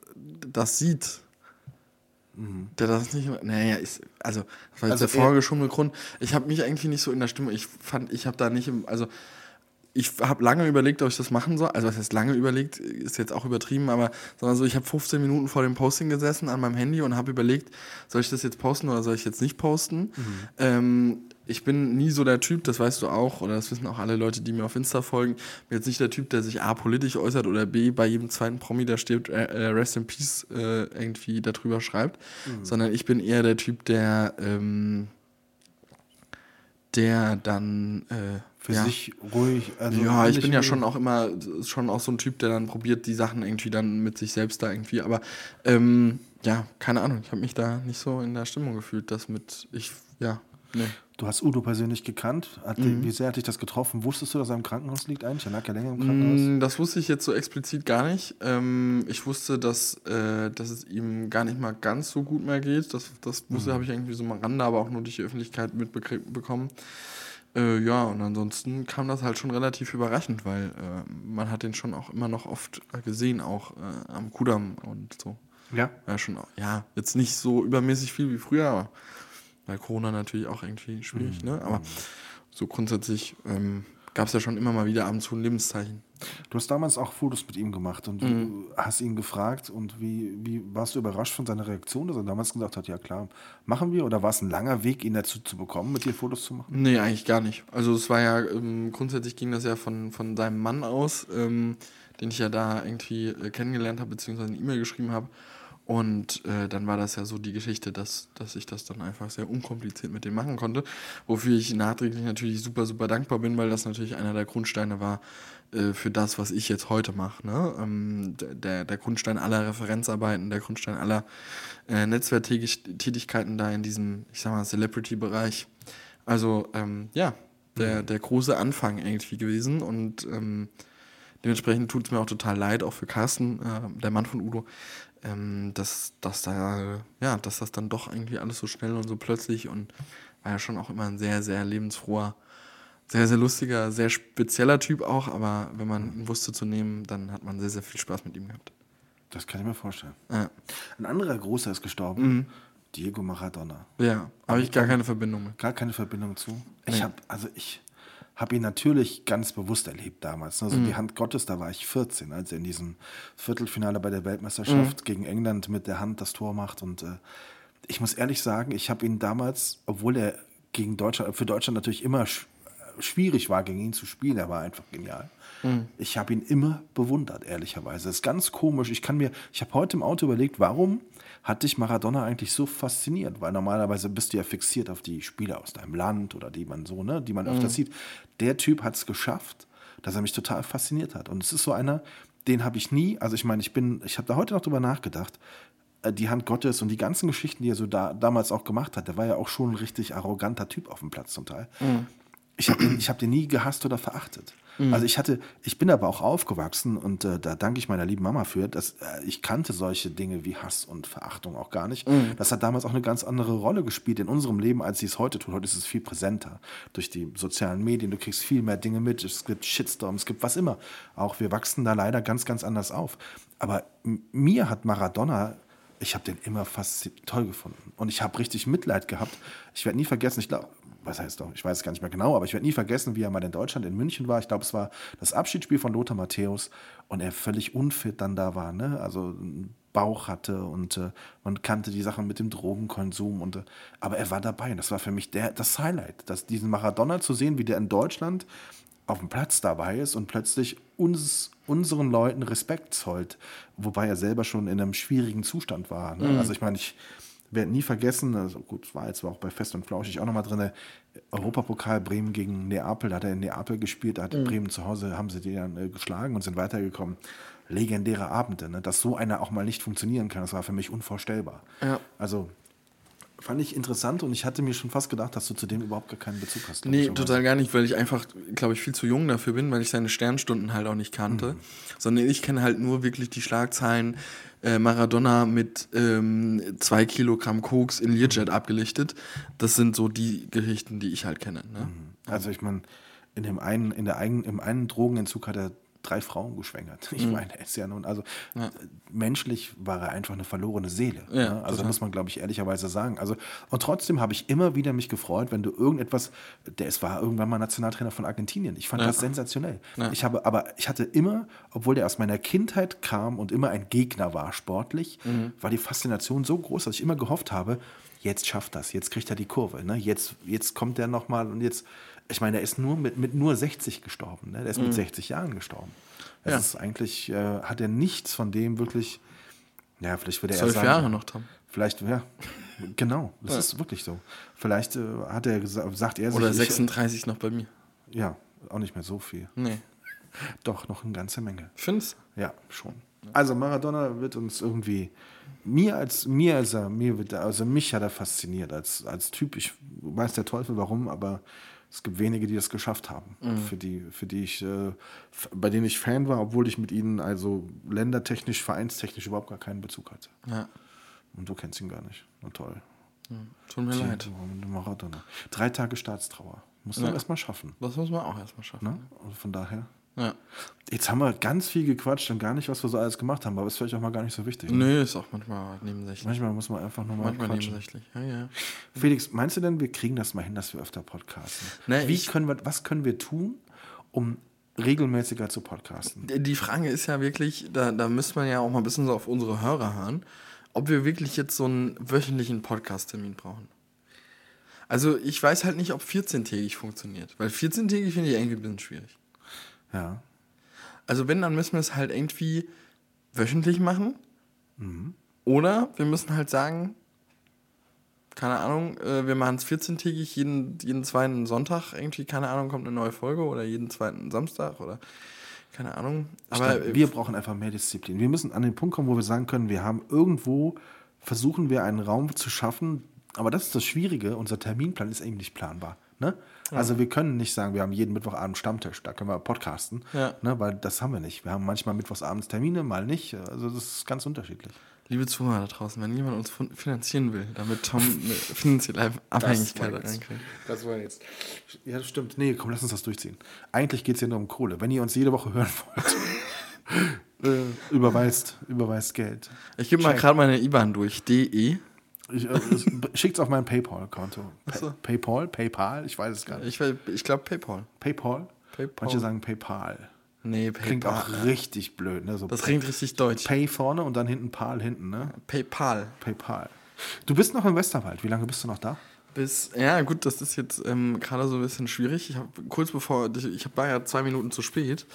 das sieht, der das nicht. Naja, ist, also, das war jetzt Also der vorgeschommene Grund. Ich habe mich eigentlich nicht so in der Stimmung. Ich fand, ich habe da nicht im. Also, ich habe lange überlegt, ob ich das machen soll. Also, was heißt lange überlegt, ist jetzt auch übertrieben, aber sondern so, ich habe 15 Minuten vor dem Posting gesessen an meinem Handy und habe überlegt, soll ich das jetzt posten oder soll ich jetzt nicht posten? Ähm, ich bin nie so der Typ, das weißt du auch, oder das wissen auch alle Leute, die mir auf Insta folgen. Ich bin jetzt nicht der Typ, der sich A politisch äußert oder B bei jedem zweiten Promi, der stirbt, äh, äh Rest in Peace äh, irgendwie darüber schreibt. Mhm. Sondern ich bin eher der Typ, der, ähm, der dann äh, für ja. sich ruhig. Also ja, ich bin ja schon auch immer schon auch so ein Typ, der dann probiert, die Sachen irgendwie dann mit sich selbst da irgendwie. Aber ähm, ja, keine Ahnung, ich habe mich da nicht so in der Stimmung gefühlt, dass mit ich ja nee. Du hast Udo persönlich gekannt. Mhm. Wie sehr hat dich das getroffen? Wusstest du, dass er im Krankenhaus liegt eigentlich? Er lag ja länger im Krankenhaus. Mm, das wusste ich jetzt so explizit gar nicht. Ähm, ich wusste, dass, äh, dass es ihm gar nicht mal ganz so gut mehr geht. Das, das wusste, mhm. habe ich irgendwie so mal ran, aber auch nur durch die Öffentlichkeit mitbekommen. Äh, ja, und ansonsten kam das halt schon relativ überraschend, weil äh, man hat den schon auch immer noch oft gesehen, auch äh, am Kudamm und so. Ja. Ja, schon, ja, jetzt nicht so übermäßig viel wie früher, aber weil Corona natürlich auch irgendwie schwierig, mhm. ne? Aber so grundsätzlich ähm, gab es ja schon immer mal wieder ab und zu ein Lebenszeichen. Du hast damals auch Fotos mit ihm gemacht und mhm. hast ihn gefragt und wie, wie warst du überrascht von seiner Reaktion, dass er damals gesagt hat, ja klar, machen wir oder war es ein langer Weg, ihn dazu zu bekommen, mit dir Fotos zu machen? Nee, eigentlich gar nicht. Also es war ja, ähm, grundsätzlich ging das ja von, von seinem Mann aus, ähm, den ich ja da irgendwie äh, kennengelernt habe, beziehungsweise eine E-Mail geschrieben habe. Und äh, dann war das ja so die Geschichte, dass, dass ich das dann einfach sehr unkompliziert mit dem machen konnte. Wofür ich nachträglich natürlich super, super dankbar bin, weil das natürlich einer der Grundsteine war äh, für das, was ich jetzt heute mache. Ne? Ähm, der, der Grundstein aller Referenzarbeiten, der Grundstein aller äh, Netzwerktätigkeiten da in diesem, ich sag mal, Celebrity-Bereich. Also ja, der, der große Anfang irgendwie gewesen und ähm, dementsprechend tut es mir auch total leid, auch für Carsten, äh, der Mann von Udo, ähm, dass, dass da, ja, dass das dann doch irgendwie alles so schnell und so plötzlich und war ja schon auch immer ein sehr, sehr lebensfroher, sehr, sehr lustiger, sehr spezieller Typ auch, aber wenn man ihn wusste zu nehmen, dann hat man sehr, sehr viel Spaß mit ihm gehabt. Das kann ich mir vorstellen. Ja. Ein anderer Großer ist gestorben. Mhm. Diego Maradona. Ja, habe ich gar keine Verbindung mit. Gar keine Verbindung zu. Ich nee. habe, also ich, habe ihn natürlich ganz bewusst erlebt damals. Also mhm. die Hand Gottes, da war ich 14, als er in diesem Viertelfinale bei der Weltmeisterschaft mhm. gegen England mit der Hand das Tor macht. Und äh, ich muss ehrlich sagen, ich habe ihn damals, obwohl er gegen Deutschland, für Deutschland natürlich immer sch schwierig war, gegen ihn zu spielen, er war einfach genial. Mhm. Ich habe ihn immer bewundert, ehrlicherweise. Das ist ganz komisch. Ich kann mir, ich habe heute im Auto überlegt, warum hat dich Maradona eigentlich so fasziniert? Weil normalerweise bist du ja fixiert auf die Spieler aus deinem Land oder die man so, ne, die man mhm. öfter sieht. Der Typ hat es geschafft, dass er mich total fasziniert hat. Und es ist so einer, den habe ich nie, also ich meine, ich bin, ich habe da heute noch drüber nachgedacht, äh, die Hand Gottes und die ganzen Geschichten, die er so da, damals auch gemacht hat, der war ja auch schon ein richtig arroganter Typ auf dem Platz zum Teil. Mhm. Ich habe den, hab den nie gehasst oder verachtet. Mhm. Also ich hatte, ich bin aber auch aufgewachsen und äh, da danke ich meiner lieben Mama für, dass äh, ich kannte solche Dinge wie Hass und Verachtung auch gar nicht. Mhm. Das hat damals auch eine ganz andere Rolle gespielt in unserem Leben, als sie es heute tut. Heute ist es viel präsenter durch die sozialen Medien. Du kriegst viel mehr Dinge mit. Es gibt Shitstorms, es gibt was immer. Auch wir wachsen da leider ganz, ganz anders auf. Aber mir hat Maradona ich habe den immer fast toll gefunden. Und ich habe richtig Mitleid gehabt. Ich werde nie vergessen, ich glaube, was heißt doch, ich weiß es gar nicht mehr genau, aber ich werde nie vergessen, wie er mal in Deutschland, in München war. Ich glaube, es war das Abschiedsspiel von Lothar Matthäus und er völlig unfit dann da war, ne? Also Bauch hatte und äh, man kannte die Sachen mit dem Drogenkonsum und äh, aber er war dabei. Und das war für mich der, das Highlight, dass diesen Maradona zu sehen, wie der in Deutschland auf dem Platz dabei ist und plötzlich uns, unseren Leuten Respekt zollt, wobei er selber schon in einem schwierigen Zustand war. Ne? Mhm. Also ich meine, ich werde nie vergessen, also gut, war jetzt auch bei Fest und Flauschig auch nochmal drin, Europapokal Bremen gegen Neapel, da hat er in Neapel gespielt, da hat mhm. Bremen zu Hause, haben sie die dann äh, geschlagen und sind weitergekommen. Legendäre Abende, ne? dass so einer auch mal nicht funktionieren kann, das war für mich unvorstellbar. Ja. Also fand ich interessant und ich hatte mir schon fast gedacht, dass du zu dem überhaupt gar keinen Bezug hast. Nee, total gar nicht, weil ich einfach, glaube ich, viel zu jung dafür bin, weil ich seine Sternstunden halt auch nicht kannte. Mhm. Sondern ich kenne halt nur wirklich die Schlagzeilen äh, Maradona mit ähm, zwei Kilogramm Koks in Learjet mhm. abgelichtet. Das sind so die Geschichten, die ich halt kenne. Ne? Mhm. Also ich meine, in dem einen, in der einen, im einen Drogenentzug hat er drei Frauen geschwängert. Ich mhm. meine, er ist ja nun, also ja. menschlich war er einfach eine verlorene Seele. Ja, ne? Also muss man, glaube ich, ehrlicherweise sagen. Also, und trotzdem habe ich immer wieder mich gefreut, wenn du irgendetwas, der es war irgendwann mal Nationaltrainer von Argentinien. Ich fand ja. das sensationell. Ich habe, aber ich hatte immer, obwohl der aus meiner Kindheit kam und immer ein Gegner war, sportlich, mhm. war die Faszination so groß, dass ich immer gehofft habe, jetzt schafft das, jetzt kriegt er die Kurve, ne? jetzt, jetzt kommt er nochmal und jetzt, ich meine, er ist nur mit, mit nur 60 gestorben, ne? der ist mit 60 Jahren gestorben. Das Ja. ist eigentlich, äh, hat er nichts von dem wirklich, ja, vielleicht würde er Zwölf sagen, Jahre noch, Tom. Vielleicht, ja, genau, das ist wirklich so. Vielleicht äh, hat er gesagt, sagt er sich, Oder ich- 36 noch bei mir. ja, auch nicht mehr so viel. Nee. Doch, noch eine ganze Menge. Findest Ja, schon. Also Maradona wird uns irgendwie mir als mir als er mir wird er, also mich hat er fasziniert als als Typ. Ich weiß der Teufel warum, aber es gibt wenige, die das geschafft haben, für die für die ich äh, bei denen ich Fan war, obwohl ich mit ihnen also ländertechnisch, vereinstechnisch überhaupt gar keinen Bezug hatte. Ja. Und du kennst ihn gar nicht. Na toll. Tut mir leid. Maradona. Drei Tage Staatstrauer. Muss man Ja. erstmal schaffen. Das muss man auch erstmal schaffen. Ne? Und von daher. Ja. Jetzt haben wir ganz viel gequatscht und gar nicht, was wir so alles gemacht haben, aber ist vielleicht auch mal gar nicht so wichtig. ne? Nö, ist auch manchmal nebensächlich. Manchmal muss man einfach nur mal Manchmal quatschen. nebensächlich. Ja, ja. Felix, meinst du denn, wir kriegen das mal hin, dass wir öfter podcasten? Ne, Wie können wir, was können wir tun, um regelmäßiger zu podcasten? Die Frage ist ja wirklich, da, da müsste man ja auch mal ein bisschen so auf unsere Hörer hören, ob wir wirklich jetzt so einen wöchentlichen Podcast-Termin brauchen. Also ich weiß halt nicht, ob 14-tägig funktioniert, weil 14-tägig finde ich irgendwie ein bisschen schwierig. Ja. Also wenn, dann müssen wir es halt irgendwie wöchentlich machen. Mhm. Oder wir müssen halt sagen, keine Ahnung, äh, wir machen es 14-tägig, jeden, jeden zweiten Sonntag irgendwie, keine Ahnung, kommt eine neue Folge oder jeden zweiten Samstag oder keine Ahnung. Aber Aber wir brauchen einfach mehr Disziplin. Wir müssen an den Punkt kommen, wo wir sagen können, wir haben irgendwo, versuchen wir einen Raum zu schaffen, aber das ist das Schwierige, unser Terminplan ist eben nicht planbar. Ne? Also wir können nicht sagen, wir haben jeden Mittwochabend Stammtisch, da können wir podcasten, Ja. ne? weil das haben wir nicht. Wir haben manchmal mittwochsabends Termine, mal nicht. Also das ist ganz unterschiedlich. Liebe Zuhörer da draußen, wenn jemand uns fin- finanzieren will, damit Tom eine finanzielle Abhängigkeit reinkriegt. Das war jetzt. Ja, das stimmt. Nee, komm, lass uns das durchziehen. Eigentlich geht es hier nur um Kohle. Wenn ihr uns jede Woche hören wollt, äh, überweist, überweist Geld. Ich gebe mal gerade meine IBAN durch. DE. Ich, äh, es- schickt's auf mein PayPal-Konto. Pa so. PayPal? PayPal? Ich weiß es gar nicht. Ich, ich glaube PayPal. PayPal? PayPal. Manche sagen PayPal. Nee, PayPal. Klingt auch richtig blöd. Ne? So Das klingt richtig deutsch. Pay vorne und dann hinten Pal hinten. Ne? PayPal. PayPal. Du bist noch im Westerwald. Wie lange bist du noch da? Bis, ja gut, das ist jetzt ähm, gerade so ein bisschen schwierig. Ich habe kurz bevor, ich war ja zwei Minuten zu spät,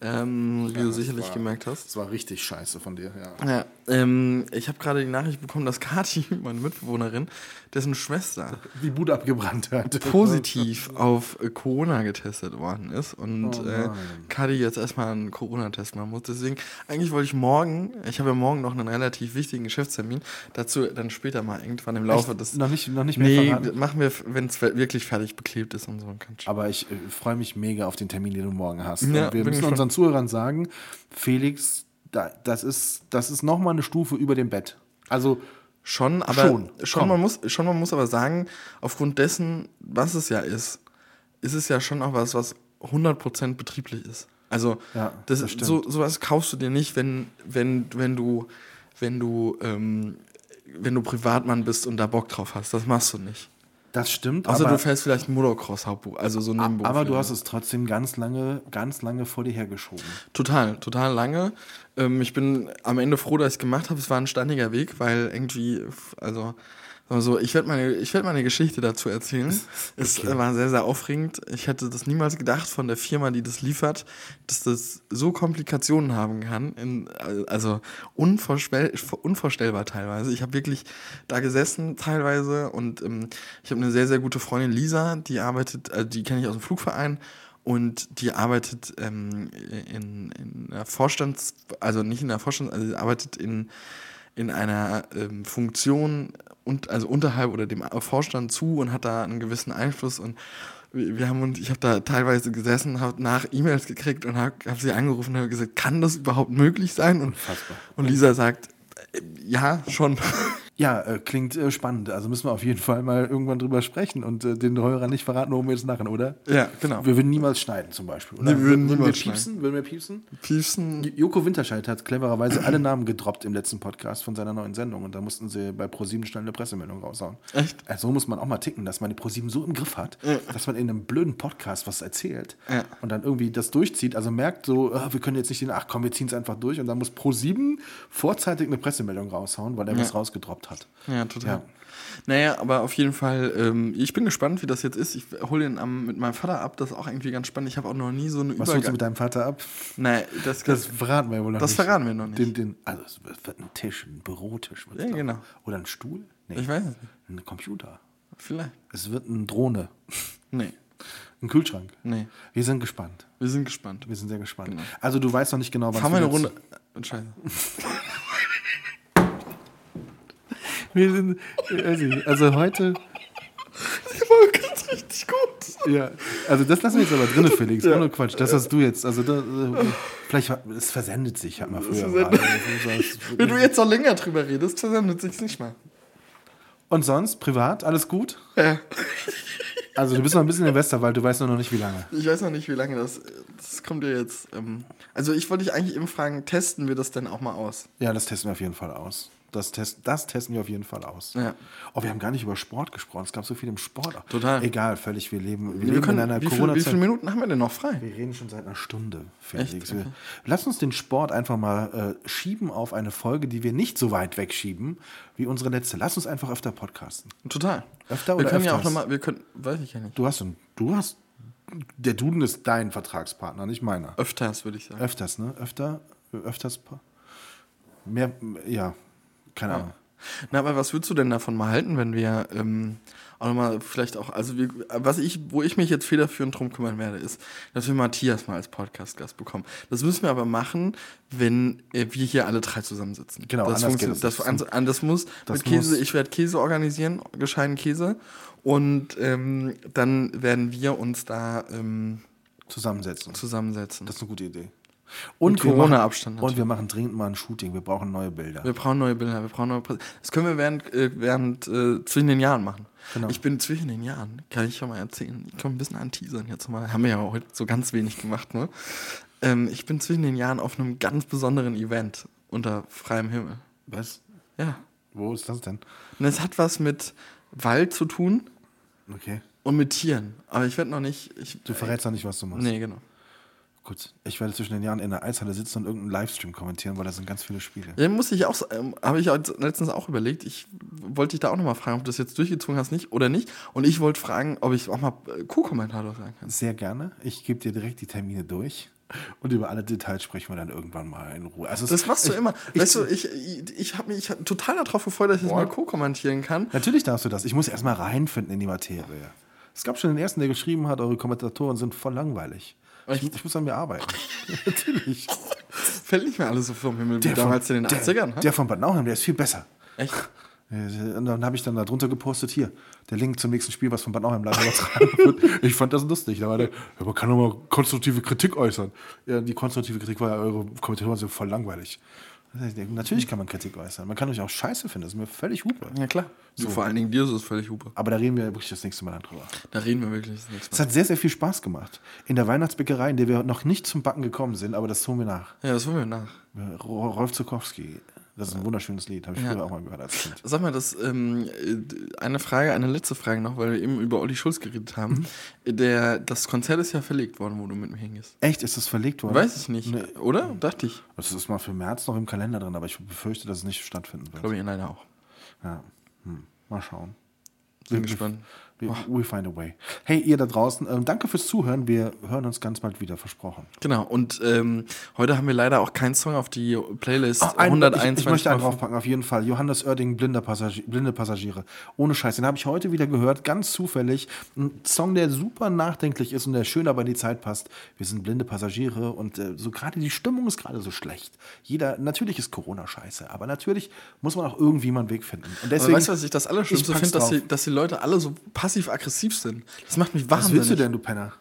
ähm, wie du sicherlich war- gemerkt hast. Das war richtig scheiße von dir, ja. Ja, ähm, ich habe gerade die Nachricht bekommen, dass Kati, meine Mitbewohnerin, dessen Schwester Die Bude abgebrannt hat. positiv auf Corona getestet worden ist und Oh äh. Kati jetzt erstmal einen Corona-Test machen muss. Deswegen, eigentlich wollte ich morgen, ich habe ja morgen noch einen relativ wichtigen Geschäftstermin, dazu dann später mal irgendwann im Laufe des. Noch nicht, noch nicht mehr Nee, verraten? Machen wir, wenn es wirklich fertig beklebt ist und so. Aber ich äh, freue mich mega auf den Termin, den du morgen hast. Ja, wir müssen unseren Zuhörern sagen, Felix, da, das ist, das ist nochmal eine Stufe über dem Bett. Also Schon, aber Schon, schon, man muss, schon man muss aber sagen, aufgrund dessen, was es ja ist, ist es ja schon auch was, was 100% betrieblich ist. Also Ja, das, das stimmt. so sowas kaufst du dir nicht, wenn wenn wenn du wenn du ähm, wenn du Privatmann bist und da Bock drauf hast. Das machst du nicht. Das stimmt. Aber, du fährst vielleicht ein Motocross Hauptbuch, also so Nebenberuf. aber du hast es trotzdem ganz lange, ganz lange vor dir hergeschoben. Total, total lange. Ähm, ich bin am Ende froh, dass ich es gemacht habe. Es war ein steiniger Weg, weil irgendwie, also, sagen wir so, ich werde meine, ich werd meine Geschichte dazu erzählen. Es äh, war sehr, sehr aufregend. Ich hätte das niemals gedacht von der Firma, die das liefert, dass das so Komplikationen haben kann. In, also unvorstell, unvorstellbar teilweise. Ich habe wirklich da gesessen teilweise und ähm, ich habe eine sehr, sehr gute Freundin Lisa, die arbeitet, also die kenne ich aus dem Flugverein und die arbeitet ähm, in, in der Vorstands, also nicht in der Vorstands, also sie arbeitet in, in einer ähm, Funktion und also unterhalb oder dem Vorstand zu und hat da einen gewissen Einfluss und wir haben uns, ich habe da teilweise gesessen, habe nach E-Mails gekriegt und habe hab sie angerufen und habe gesagt, kann das überhaupt möglich sein? Und, Unfassbar. und Lisa sagt, äh, ja, schon. Ja, äh, klingt äh, spannend. Also müssen wir auf jeden Fall mal irgendwann drüber sprechen und äh, den Hörern nicht verraten, worum wir jetzt lachen, oder? Ja, genau. Wir würden niemals schneiden zum Beispiel. Oder? Nee, wir würden wir niemals piepsen? Würden wir piepsen? Piepsen. Joko Winterscheid hat clevererweise alle Namen gedroppt im letzten Podcast von seiner neuen Sendung und da mussten sie bei ProSieben schnell eine Pressemeldung raushauen. Echt? Also so muss man auch mal ticken, dass man die ProSieben so im Griff hat, dass man in einem blöden Podcast was erzählt Ja. und dann irgendwie das durchzieht, also merkt so, ah, wir können jetzt nicht den, ach komm, wir ziehen es einfach durch und dann muss ProSieben vorzeitig eine Pressemeldung raushauen, weil er was rausgedroppt hat. Hat. Ja, total. Ja. Naja, aber auf jeden Fall, ähm, ich bin gespannt, wie das jetzt ist. Ich hole ihn am, mit meinem Vater ab, das ist auch irgendwie ganz spannend. Ich habe auch noch nie so eine Was holst du mit deinem Vater ab? Nein, das, Das verraten wir wohl noch Das nicht. verraten wir noch nicht. Den, den, also es wird ein Tisch, ein Bürotisch. Ja, doch. genau. Oder ein Stuhl? Nee. Ich weiß es nicht. Ein Computer. Vielleicht. Es wird eine Drohne. Nee, Ein Kühlschrank. nee. Wir sind gespannt. Wir sind gespannt. Wir sind sehr gespannt. Also du weißt noch nicht genau, wann Fahren wir eine Runde. Scheiße. Wir sind, also, also heute, Die Folge ist richtig gut. ja, also das lassen wir jetzt aber drin, Felix. Ohne Quatsch. Das hast du jetzt, also da, äh, vielleicht, war- es versendet sich, hat man früher mal. Wenn du jetzt noch länger drüber redest, versendet sich's nicht mal. Und sonst, privat, alles gut? Ja. Also du bist noch ein bisschen im Westerwald, du weißt nur noch nicht, wie lange. Ich weiß noch nicht, wie lange das. Das kommt ja jetzt. Ähm, also ich wollte dich eigentlich eben fragen, testen wir das denn auch mal aus? Ja, das testen wir auf jeden Fall aus. Das, test, das testen wir auf jeden Fall aus. Ja. Oh, wir haben gar nicht über Sport gesprochen. Es gab so viel im Sport. Total. Egal, völlig. Wir leben, wir Wir leben können, in einer wie, viel, wie Corona-Zeit. viele Minuten haben wir denn noch frei? Wir reden schon seit einer Stunde, Felix. Wir, lass uns den Sport einfach mal äh, schieben auf eine Folge, die wir nicht so weit wegschieben wie unsere letzte. Lass uns einfach öfter podcasten. Total. Öfter wir oder können ja auch nochmal, wir können, weiß ich ja nicht. Du hast, einen- du hast, der Duden ist dein Vertragspartner, nicht meiner. Öfters, würde ich sagen. Öfters, ne? Öfter, öfters, mehr, ja, keine Ahnung. Na, aber was würdest du denn davon mal halten, wenn wir ähm, auch nochmal vielleicht auch, also wir, was ich, wo ich mich jetzt federführend drum kümmern werde, ist, dass wir Matthias mal als Podcast-Gast bekommen. Das müssen wir aber machen, wenn äh, wir hier alle drei zusammensitzen. Genau, das anders geht das, das, an, das muss Das mit Käse, muss- ich werde Käse organisieren, gescheiten Käse. Und ähm, dann werden wir uns da ähm, Zusammensetzen. zusammensetzen. Das ist eine gute Idee. Und Corona-Abstand Und wir machen dringend mal ein Shooting. Wir brauchen neue Bilder. Wir brauchen neue Bilder, wir brauchen neue Prä Das können wir während, äh, während äh, zwischen den Jahren machen. Genau. Ich bin zwischen den Jahren, kann ich schon mal erzählen. Ich komme ein bisschen anteasern jetzt mal. Haben wir ja heute so ganz wenig gemacht, ne? Ähm, ich bin zwischen den Jahren auf einem ganz besonderen Event unter freiem Himmel. Was? Ja. Wo ist das denn? Und es hat was mit Wald zu tun Okay. und mit Tieren. Aber ich werde noch nicht. Ich, Du verrätst noch nicht, was du machst. Nee, genau. Gut. Ich werde zwischen den Jahren in der Eishalle sitzen und irgendeinen Livestream kommentieren, weil da sind ganz viele Spiele. Ja, muss ich auch, ähm, habe ich auch letztens auch überlegt. Ich wollte dich da auch nochmal fragen, ob du das jetzt durchgezogen hast nicht oder nicht. Und ich wollte fragen, ob ich auch mal äh, Co-Kommentator sein kann. Sehr gerne. Ich gebe dir direkt die Termine durch. Und über alle Details sprechen wir dann irgendwann mal in Ruhe. Also Das machst du ich, immer. Ich, weißt du, ich, ich, ich habe mich total darauf gefreut, dass ich das mal co-kommentieren kann. Natürlich darfst du das. Ich muss erst mal reinfinden in die Materie. Es gab schon den ersten, der geschrieben hat, eure Kommentatoren sind voll langweilig. Ich, ich muss an mir arbeiten. Natürlich. Fällt nicht mehr alles so vom Himmel wie von- damals in den der, 80ern. hä? Der von Bad Nauheim, der ist viel besser. Echt? Äh, Und dann habe ich dann da drunter gepostet, hier, der Link zum nächsten Spiel, was von Bad Nauheim live übertragen wird. Ich fand das lustig. Da war der, ja, man kann doch mal konstruktive Kritik äußern. Ja, die konstruktive Kritik war ja, eure Kommentatoren sind voll langweilig. Natürlich kann man Kritik äußern. Man kann euch auch scheiße finden, das ist mir völlig hupe. Ja, klar. So. vor allen Dingen dir ist es völlig hupe. Aber da reden wir wirklich das nächste Mal dann drüber. Da reden wir wirklich das nächste Es Mal. hat sehr, sehr viel Spaß gemacht. In der Weihnachtsbäckerei, in der wir noch nicht zum Backen gekommen sind, aber das tun wir nach. Ja, das holen wir nach. Ro- Rolf Zukowski. Das ist ein wunderschönes Lied, habe ich Ja. früher auch mal gehört als Kind. Sag mal, das, ähm, äh, eine Frage, eine letzte Frage noch, weil wir eben über Olli Schulz geredet haben. Mhm. Der, das Konzert ist ja verlegt worden, wo du mit mir hingehst. Echt, ist das verlegt worden? Weiß ich nicht, Nee. oder? Dachte ich. Das ist mal für März noch im Kalender drin, aber ich befürchte, dass es nicht stattfinden wird. Glaube ich leider auch. Ja. Hm. Mal schauen. Bin gespannt. We, we find a way. Hey, ihr da draußen, ähm, danke fürs Zuhören. Wir hören uns ganz bald wieder, versprochen. Genau, und ähm, heute haben wir leider auch keinen Song auf die Playlist Ein- 121. ich, ich möchte einen draufpacken, auf jeden Fall. Johannes Oerding, Blinder Passagier, Blinde Passagiere. Ohne Scheiß. Den habe ich heute wieder gehört, ganz zufällig. Ein Song, der super nachdenklich ist und der schön aber in die Zeit passt. Wir sind blinde Passagiere und äh, so gerade die Stimmung ist gerade so schlecht. Jeder, natürlich ist Corona scheiße, aber natürlich muss man auch irgendwie mal einen Weg finden. Und Aber deswegen, weißt du, was ich das Allerschlimmste ich pack's finde, dass die, dass die Leute alle so passiv-aggressiv sind. Das macht mich was wahnsinnig. willst du denn, du Penner?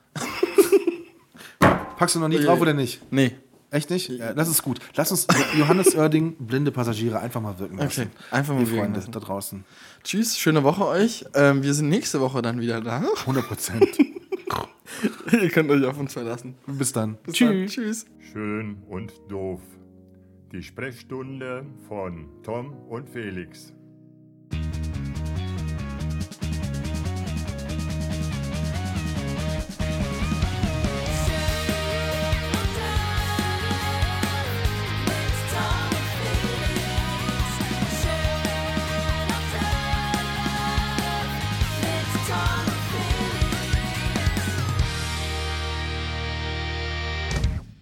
Packst du noch nie drauf oder nicht? Nee. Echt nicht? Ja, das ist gut. Lass uns Johannes Oerding, blinde Passagiere, einfach mal wirken lassen. Okay, einfach mal Ihr wirken Freunde lassen. da draußen. Tschüss, schöne Woche euch. Ähm, wir sind nächste Woche dann wieder da. 100 Prozent. Ihr könnt euch auf uns verlassen. Bis dann. Bis Dann. Tschüss. Schön und doof. Die Sprechstunde von Tom und Felix.